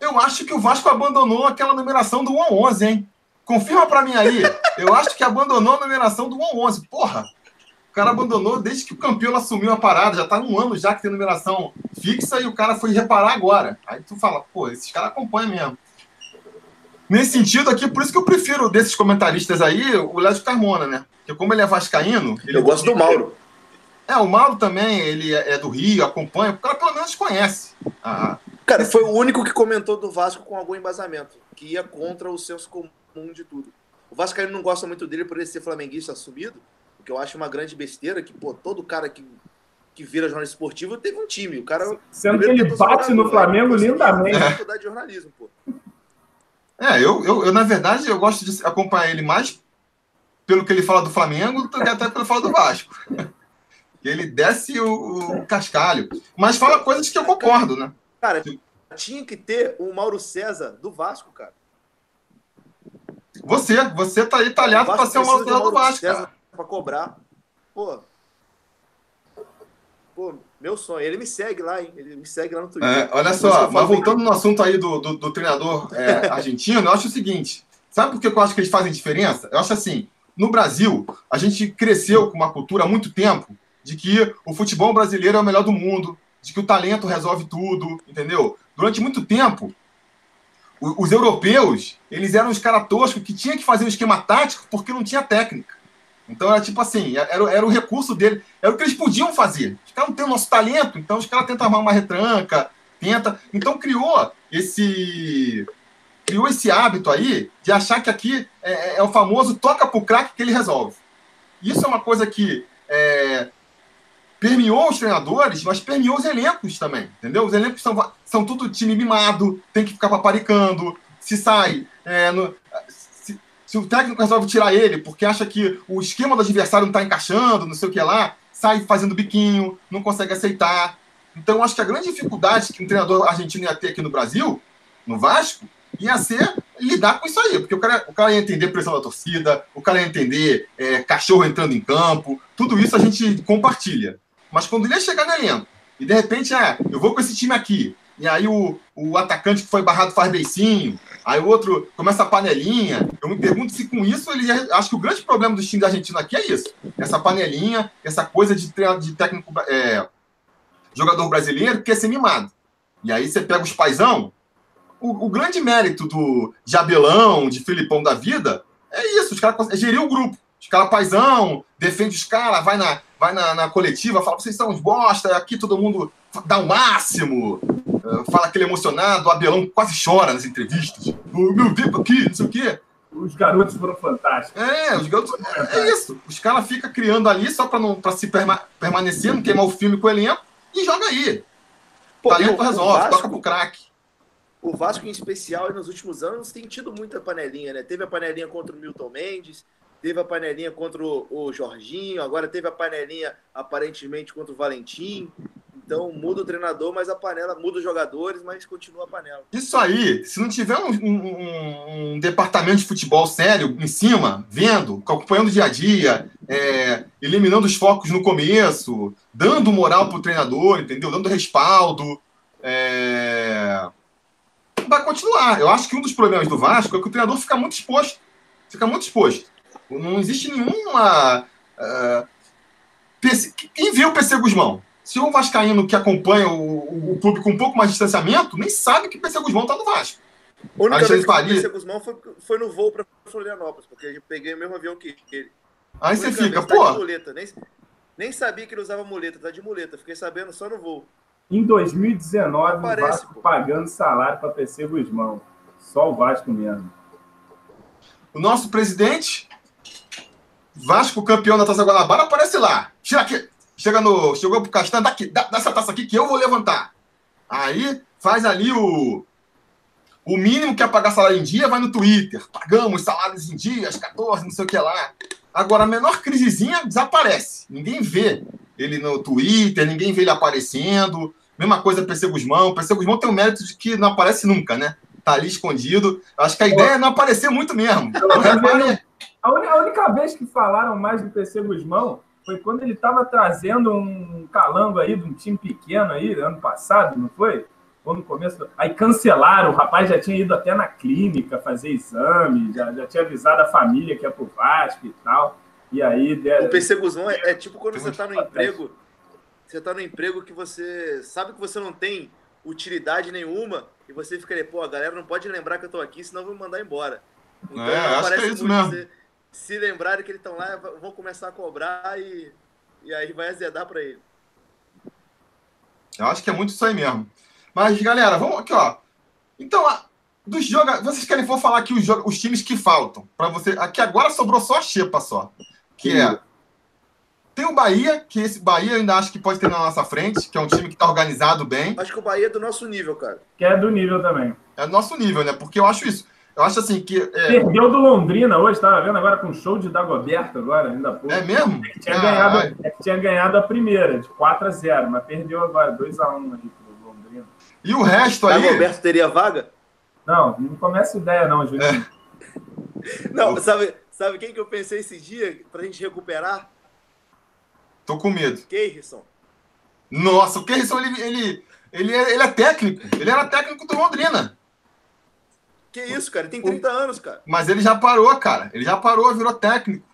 eu acho que o Vasco abandonou aquela numeração do 1 a 11, hein? Confirma para mim aí. Eu acho que abandonou a numeração do 1 a 11. Porra, cara abandonou desde que o campeão assumiu a parada. Já tá um ano já que tem numeração fixa e o cara foi reparar agora. Aí tu fala, pô, esses caras acompanham mesmo. Nesse sentido aqui, por isso que eu prefiro desses comentaristas aí o Léo Carmona, né? Porque como ele é vascaíno... Ele eu gosto do Mauro. É, o Mauro também, ele é, é do Rio, acompanha. O cara pelo menos conhece. Ah, cara, foi o único que comentou do Vasco com algum embasamento. Que ia contra o senso comum de tudo. O Vascaíno não gosta muito dele por ele ser flamenguista assumido que eu acho uma grande besteira, que, pô, todo cara que, que vira jornalista esportivo teve um time. O cara. Sendo que ele bate no Flamengo lindamente. É. de jornalismo, pô. É, eu, eu, eu, na verdade, eu gosto de acompanhar ele mais pelo que ele fala do Flamengo do que até pelo que ele fala do Vasco. [LAUGHS] Ele desce o, o cascalho. Mas fala coisas que eu concordo, né? Cara, tinha que ter o Mauro César do Vasco, cara. Você, você tá aí talhado para ser o Mauro César do Vasco, César Para cobrar. Pô. Pô, meu sonho. Ele me segue lá, hein? Ele me segue lá no Twitter. É, olha só, mas voltando no assunto aí do, do, do treinador é, [LAUGHS] argentino, eu acho o seguinte: sabe por que eu acho que eles fazem diferença? Eu acho assim, no Brasil, a gente cresceu com uma cultura há muito tempo de que o futebol brasileiro é o melhor do mundo, de que o talento resolve tudo, entendeu? Durante muito tempo, os europeus, eles eram os caras toscos que tinha que fazer o esquema tático porque não tinha técnica. Então era tipo assim, era, era o recurso dele, era o que eles podiam fazer. Os caras não têm o nosso talento, então os caras tentam armar uma retranca, tenta. Então criou esse criou esse hábito aí de achar que aqui é, é o famoso toca pro craque que ele resolve. Isso é uma coisa que é, permeou os treinadores, mas permeou os elencos também, entendeu? Os elencos são, são tudo time mimado, tem que ficar paparicando, se sai, é, no, se, o técnico resolve tirar ele porque acha que o esquema do adversário não está encaixando, não sei o que lá, sai fazendo biquinho, não consegue aceitar. Então, acho que a grande dificuldade que um treinador argentino ia ter aqui no Brasil, no Vasco, ia ser lidar com isso aí, porque o cara, o cara ia entender pressão da torcida, o cara ia entender é, cachorro entrando em campo, tudo isso a gente compartilha. Mas quando ele ia chegar no elenco, e de repente, ah, eu vou com esse time aqui, e aí o, o atacante que foi barrado faz beicinho, aí o outro começa a panelinha. Eu me pergunto se com isso ele. Acho que o grande problema do time da Argentina aqui é isso: essa panelinha, essa coisa de, de técnico. É, jogador brasileiro que é ser mimado. E aí você pega os paizão. O, o grande mérito do de Abelão, de Filipão da vida, é isso: os caras é gerir o grupo. Os caras paizão, defende os caras, vai na, vai na, na coletiva, fala, vocês são uns bosta, aqui todo mundo dá o máximo, fala aquele emocionado, o Abelão quase chora nas entrevistas. Oh, meu Deus, aqui, não sei o quê. Os garotos foram fantásticos. É, os garotos. É, é isso. Os caras ficam criando ali só para não pra se perma, permanecer, não queimar o filme com o elenco e joga aí. Pô, Talento resolve, Vasco, toca pro craque. O Vasco, em especial, nos últimos anos, tem tido muita panelinha, né? Teve a panelinha contra o Milton Mendes, teve a panelinha contra o, Jorginho, agora teve a panelinha aparentemente contra o Valentim. Então muda o treinador, mas a panela muda os jogadores, mas continua a panela. Isso aí, se não tiver um, um, um departamento de futebol sério em cima, vendo, acompanhando o dia a dia, é, eliminando os focos no começo, dando moral pro treinador, entendeu? Dando respaldo. É... Vai continuar. Eu acho que um dos problemas do Vasco é que o treinador fica muito exposto. Fica muito exposto. Não existe nenhuma. Uh, quem vê o PC Guzmão? Se o Vascaíno que acompanha o, o, clube com um pouco mais de distanciamento, nem sabe que o PC Guzmão está no Vasco. A única vez que o PC Guzmão foi, foi no voo para Florianópolis, porque eu peguei o mesmo avião que ele. Aí você fica, tá pô. muleta, nem, nem sabia que ele usava muleta, tá de muleta, fiquei sabendo só no voo. Em 2019, Aparece, o Vasco pô. pagando salário para PC Guzmão. Só o Vasco mesmo. O nosso presidente Vasco campeão da Taça Guanabara aparece lá. Chega aqui, chega no, chegou pro Castanho, dá, dá, dá essa taça aqui que eu vou levantar. Aí faz ali o o mínimo que é pagar salário em dia vai no Twitter. Pagamos salários em dias, 14, não sei o que lá. Agora, a menor crisezinha desaparece. Ninguém vê ele no Twitter, ninguém vê ele aparecendo. Mesma coisa PC Guzmão. PC Guzmão tem o mérito de que não aparece nunca, né? Tá ali escondido. Acho que a ideia é não aparecer muito mesmo. A única, a única vez que falaram mais do PC Guzmão foi quando ele estava trazendo um calango aí de um time pequeno aí, ano passado, não foi? Ou no começo. Aí cancelaram, o rapaz já tinha ido até na clínica fazer exame, já, já tinha avisado a família que ia pro Vasco e tal. E aí. Deram... O PC Guzmão é, é tipo quando você está no emprego. Você está no emprego que você sabe que você não tem utilidade nenhuma e você fica ali, pô, a galera não pode lembrar que eu tô aqui, senão vão me mandar embora. Então, é, acho que é isso mesmo. Você, se lembrarem que eles estão lá, vão começar a cobrar e, e aí vai azedar para ele. Eu acho que é muito isso aí mesmo. Mas, galera, vamos aqui, ó. Então, dos jogadores. Vocês querem for falar aqui os, os times que faltam? para você. Aqui agora sobrou só a Xepa só. Que Sim. é. Tem o Bahia, que esse Bahia eu ainda acho que pode ter na nossa frente, que é um time que está organizado bem. Acho que o Bahia é do nosso nível, cara. Que é do nível também. É do nosso nível, né? Porque eu acho isso. Eu acho assim que. É... Perdeu do Londrina hoje, estava vendo agora com show de Dagoberto agora, ainda pouco. É mesmo? É que tinha, ah, ganhado, que tinha ganhado a primeira, de 4 a 0 mas perdeu agora, 2 a 1 ali pro Londrina. E o resto aí. Dagoberto teria vaga? Não, não começa ideia, não, Júlio. É. [LAUGHS] Não, sabe, sabe quem que eu pensei esse dia pra gente recuperar? Tô com medo. Keirson. Nossa, o Keirson, ele, ele, ele, é, ele é técnico. Ele era técnico do Londrina. Que isso, cara? Ele tem 30 anos, cara. Mas ele já parou, cara. Ele já parou, virou técnico.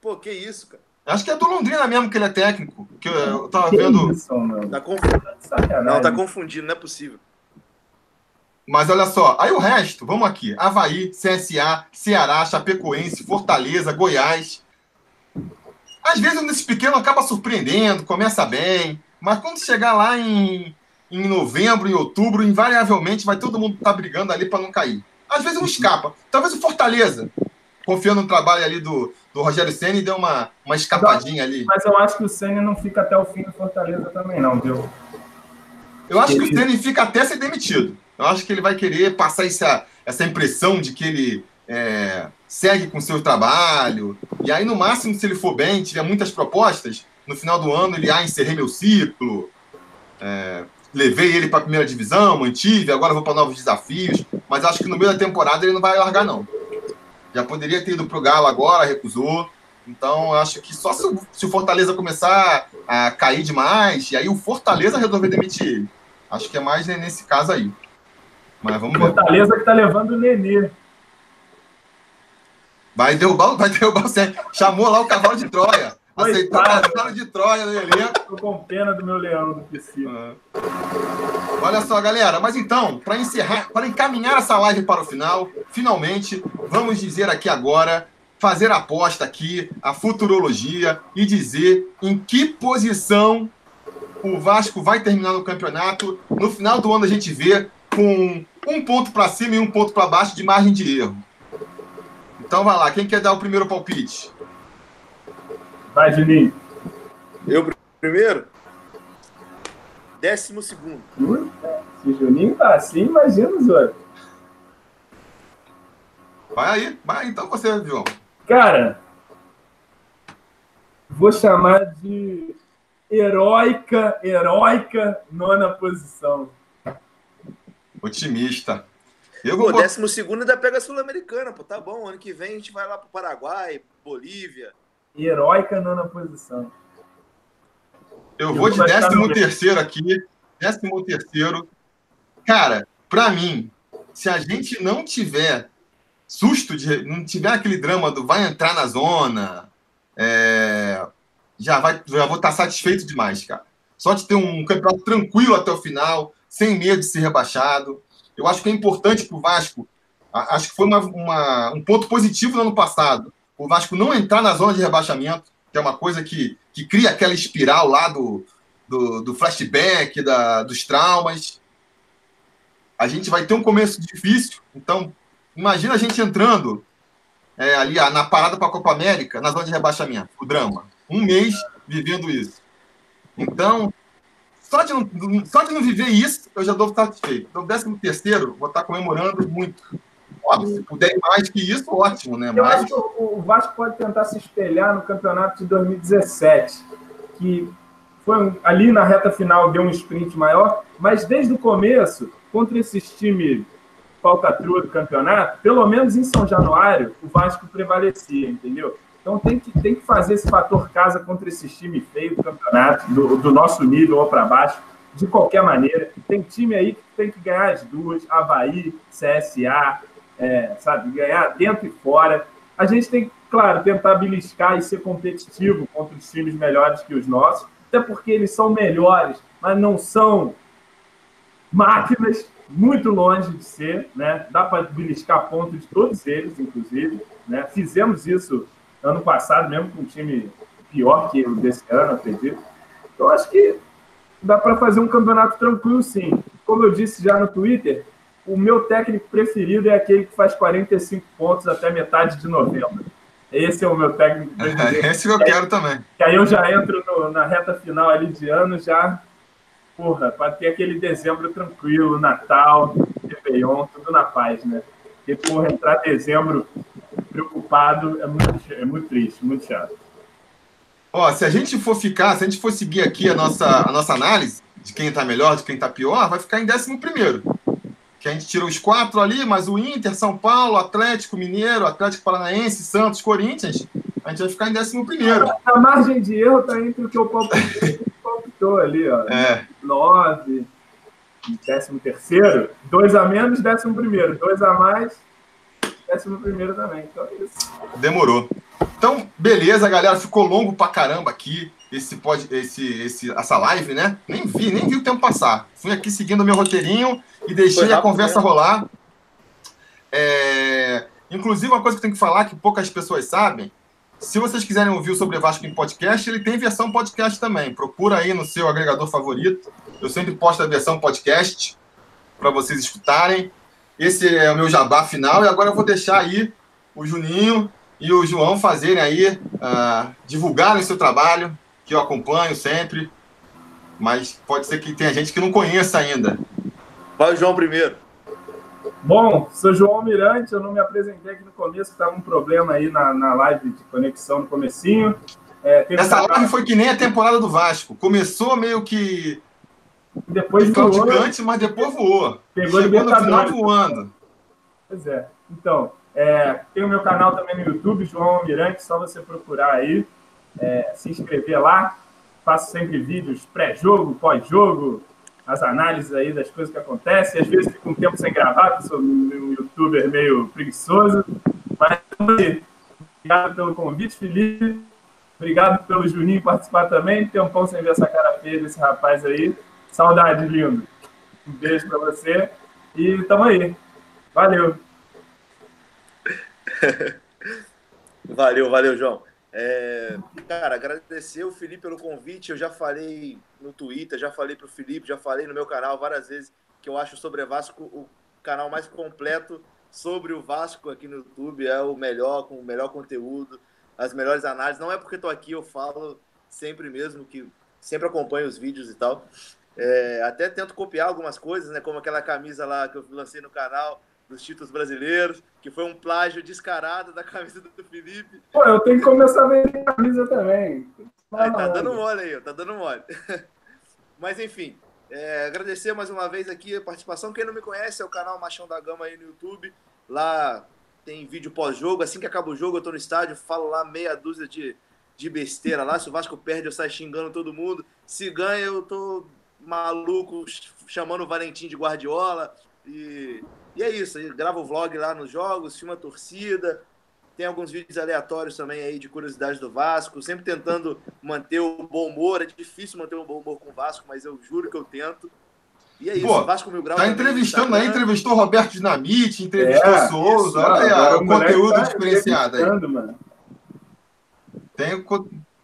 Pô, que isso, cara. Acho que é do Londrina mesmo que ele é técnico. Que eu, eu tava que vendo. Isso, tá confundindo. Não, tá confundindo, não é possível. Mas olha só, aí o resto, vamos aqui. Havaí, CSA, Ceará, Chapecoense, Fortaleza, Goiás. Às vezes um desses pequenos acaba surpreendendo, começa bem, mas quando chegar lá em em novembro, em outubro, invariavelmente vai todo mundo estar tá brigando ali para não cair. Às vezes um escapa. Talvez o Fortaleza, confiando no trabalho ali do, do Rogério Senna, deu uma, uma escapadinha ali. Mas eu acho que o Senna não fica até o fim do Fortaleza também, não, viu? Eu acho que o Senna fica até ser demitido. Eu acho que ele vai querer passar essa, essa impressão de que ele é, segue com o seu trabalho. E aí, no máximo, se ele for bem, tiver muitas propostas, no final do ano ele, ah, encerrei meu ciclo. É, levei ele para a primeira divisão, mantive, agora vou para novos desafios, mas acho que no meio da temporada ele não vai largar, não. Já poderia ter ido para o Galo agora, recusou. Então, acho que só se, se, o Fortaleza começar a cair demais, e aí o Fortaleza resolver demitir ele. Acho que é mais nesse caso aí. Mas vamos ver. Fortaleza que está levando o Nenê. Vai derrubar, vai derrubar o Chamou lá o cavalo de Troia. Aceitou a cavalo de Troia no elenco. Tô com pena do meu leão do PC. Ah. Olha só, galera. Mas então, para encerrar, para encaminhar essa live para o final, finalmente, vamos dizer aqui agora, fazer a aposta aqui, a futurologia e dizer em que posição o Vasco vai terminar no campeonato. No final do ano a gente vê com um ponto para cima e um ponto para baixo de margem de erro. Então vai lá, quem quer dar o primeiro palpite? Vai, Juninho. Eu primeiro? Décimo segundo. Se o Juninho tá assim, imagina os outros. Vai aí, vai então você, João. Cara, vou chamar de heróica, heróica nona posição. Otimista. Eu vou... Pô, décimo segundo ainda pega a Sul-Americana, pô, tá bom. Ano que vem a gente vai lá pro Paraguai, Bolívia heróica nona posição. Eu, vou de décimo terceiro aqui. Décimo terceiro. Cara, para mim, se a gente não tiver susto, de, não tiver aquele drama do vai entrar na zona, é, já, vai, já vou estar satisfeito demais, cara. Só de ter um campeonato tranquilo até o final, sem medo de ser rebaixado. Eu acho que é importante para o Vasco. Acho que foi uma, uma, um ponto positivo no ano passado o Vasco não entrar na zona de rebaixamento, que é uma coisa que, que cria aquela espiral lá do, do, do flashback, da, dos traumas. A gente vai ter um começo difícil, então imagina a gente entrando é, ali na parada para a Copa América, na zona de rebaixamento, o drama. Um mês vivendo isso. Então, só de não, só de não viver isso, eu já estou satisfeito. Então, décimo terceiro, vou estar comemorando muito se puder mais que isso, ótimo, né? Eu Mas... acho que o Vasco pode tentar se espelhar no campeonato de 2017, que foi ali na reta final deu um sprint maior, mas desde o começo, contra esses times falcatrua do campeonato, pelo menos em São Januário, o Vasco prevalecia, entendeu? Então tem que, tem que fazer esse fator casa contra esses times feios do campeonato, do, do nosso nível ou para baixo, de qualquer maneira. Tem time aí que tem que ganhar as duas, Havaí, CSA, é, sabe, ganhar dentro e fora. A gente tem, claro, tentar beliscar e ser competitivo contra os times melhores que os nossos, até porque eles são melhores, mas não são máquinas, muito longe de ser, né? Dá para beliscar pontos de todos eles, inclusive, né? Fizemos isso ano passado, mesmo com um time pior que o desse ano, acredito. Então, acho que dá para fazer um campeonato tranquilo, sim. Como eu disse já no Twitter, o meu técnico preferido é aquele que faz 45 pontos até metade de novembro. Esse é o meu técnico preferido. [LAUGHS] Esse eu quero também. Que aí eu já entro no, na reta final ali de ano, já, porra, para ter aquele dezembro tranquilo, Natal, Réveillon, tudo na paz, né? Porque, porra, entrar dezembro preocupado é muito, é muito triste, muito chato. Ó, se a gente for ficar, se a gente for seguir aqui a nossa, a nossa análise de quem tá melhor, de quem tá pior, vai ficar em décimo primeiro. Que a gente tira os quatro ali, mas o Inter, São Paulo, Atlético Mineiro, Atlético Paranaense, Santos, Corinthians, a gente vai ficar em décimo primeiro. A margem de erro tá entre o que eu palpitou [LAUGHS] ali, ó. É. Nove, décimo terceiro, dois a menos, décimo primeiro, dois a mais, décimo primeiro também. Então é isso. Demorou. Então, beleza, galera. Ficou longo pra caramba aqui esse, pode, esse, esse, essa live, né? Nem vi, nem vi o tempo passar. Fui aqui seguindo o meu roteirinho e deixei a conversa mesmo. rolar. É... Inclusive, uma coisa que eu tenho que falar que poucas pessoas sabem. Se vocês quiserem ouvir o Sobre Vasco em podcast, ele tem versão podcast também. Procura aí no seu agregador favorito. Eu sempre posto a versão podcast para vocês escutarem. Esse é o meu jabá final e agora eu vou deixar aí o Juninho e o João fazerem aí, uh, divulgarem o seu trabalho, que eu acompanho sempre, mas pode ser que tenha gente que não conheça ainda. Vai o João primeiro. Bom, sou João Mirante, eu não me apresentei aqui no começo, estava um problema aí na, na live de conexão no comecinho. É, Essa um... live foi que nem a temporada do Vasco. Começou meio que depois voou, gigante, mas depois voou. Pegou Chegou no final voando. Pois é. Então, é, tem o meu canal também no YouTube, João Almirante, só você procurar aí, é, se inscrever lá. Faço sempre vídeos pré-jogo, pós-jogo, as análises aí das coisas que acontecem. Às vezes fico um tempo sem gravar, porque sou um youtuber meio preguiçoso. Mas obrigado pelo convite, Felipe. Obrigado pelo Juninho participar também. Tem um pão sem ver essa cara feia desse rapaz aí. Saudade, lindo. Um beijo para você. E tamo aí. Valeu. [LAUGHS] valeu, valeu, João. É, cara, agradecer o Felipe pelo convite. Eu já falei no Twitter, já falei para o Felipe, já falei no meu canal várias vezes que eu acho sobre Vasco o canal mais completo sobre o Vasco aqui no YouTube. É o melhor, com o melhor conteúdo, as melhores análises. Não é porque estou aqui, eu falo sempre mesmo, que sempre acompanho os vídeos e tal. É, até tento copiar algumas coisas, né? Como aquela camisa lá que eu lancei no canal dos títulos brasileiros, que foi um plágio descarado da camisa do Felipe. Pô, eu tenho que começar a vender camisa também. Aí, tá dando mole aí, tá dando mole. [LAUGHS] Mas enfim, é, agradecer mais uma vez aqui a participação. Quem não me conhece é o canal Machão da Gama aí no YouTube. Lá tem vídeo pós-jogo. Assim que acaba o jogo, eu tô no estádio, falo lá meia dúzia de, de besteira lá. Se o Vasco perde, eu saio xingando todo mundo. Se ganha, eu tô maluco chamando o Valentim de Guardiola. E, e é isso, grava o vlog lá nos jogos, filma a torcida, tem alguns vídeos aleatórios também aí de curiosidades do Vasco, sempre tentando manter o bom humor. É difícil manter o bom humor com o Vasco, mas eu juro que eu tento. E é isso, Pô, Vasco Mil Grau. Tá entrevistando aí, entrevistou Roberto Dinamite, entrevistou é, Souza. Isso, olha aí, o conteúdo tá diferenciado aí. Mano. Tem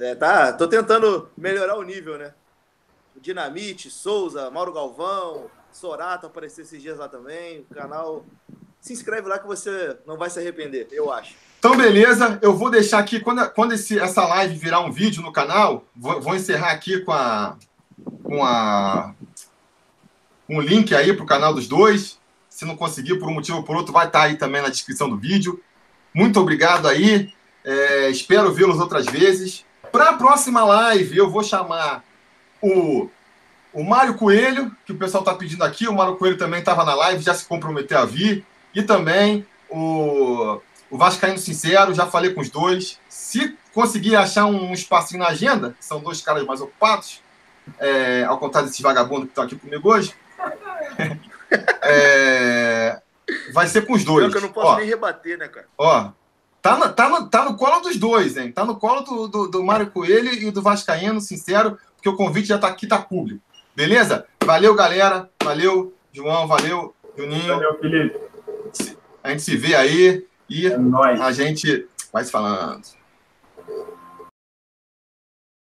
é, tá, tô tentando melhorar o nível, né? Dinamite, Souza, Mauro Galvão, Sorato apareceu esses dias lá também. O canal. Se inscreve lá que você não vai se arrepender, eu acho. Então, beleza. Eu vou deixar aqui, quando, quando esse, essa live virar um vídeo no canal, vou, vou encerrar aqui com a. com a. um link aí para o canal dos dois. Se não conseguir, por um motivo ou por outro, vai estar tá aí também na descrição do vídeo. Muito obrigado aí. É, espero vê-los outras vezes. Para a próxima live, eu vou chamar o, o Mário Coelho, que o pessoal está pedindo aqui. O Mário Coelho também estava na live, já se comprometeu a vir. E também o, o Vascaíno Sincero, já falei com os dois. Se conseguir achar um espacinho na agenda, que são dois caras mais ocupados, é, ao contrário desses vagabundos que estão aqui comigo hoje, [LAUGHS] é, vai ser com os dois. Eu, que eu não posso ó, nem rebater, né, cara? Ó, tá, na, tá, no, tá no colo dos dois, hein? Tá no colo do, do, do Mário Coelho e do Vascaíno Sincero porque o convite já está aqui, está público. Beleza? Valeu, galera. Valeu, João. Valeu, Juninho. Valeu, Felipe. A gente se vê aí e é a gente vai se falando.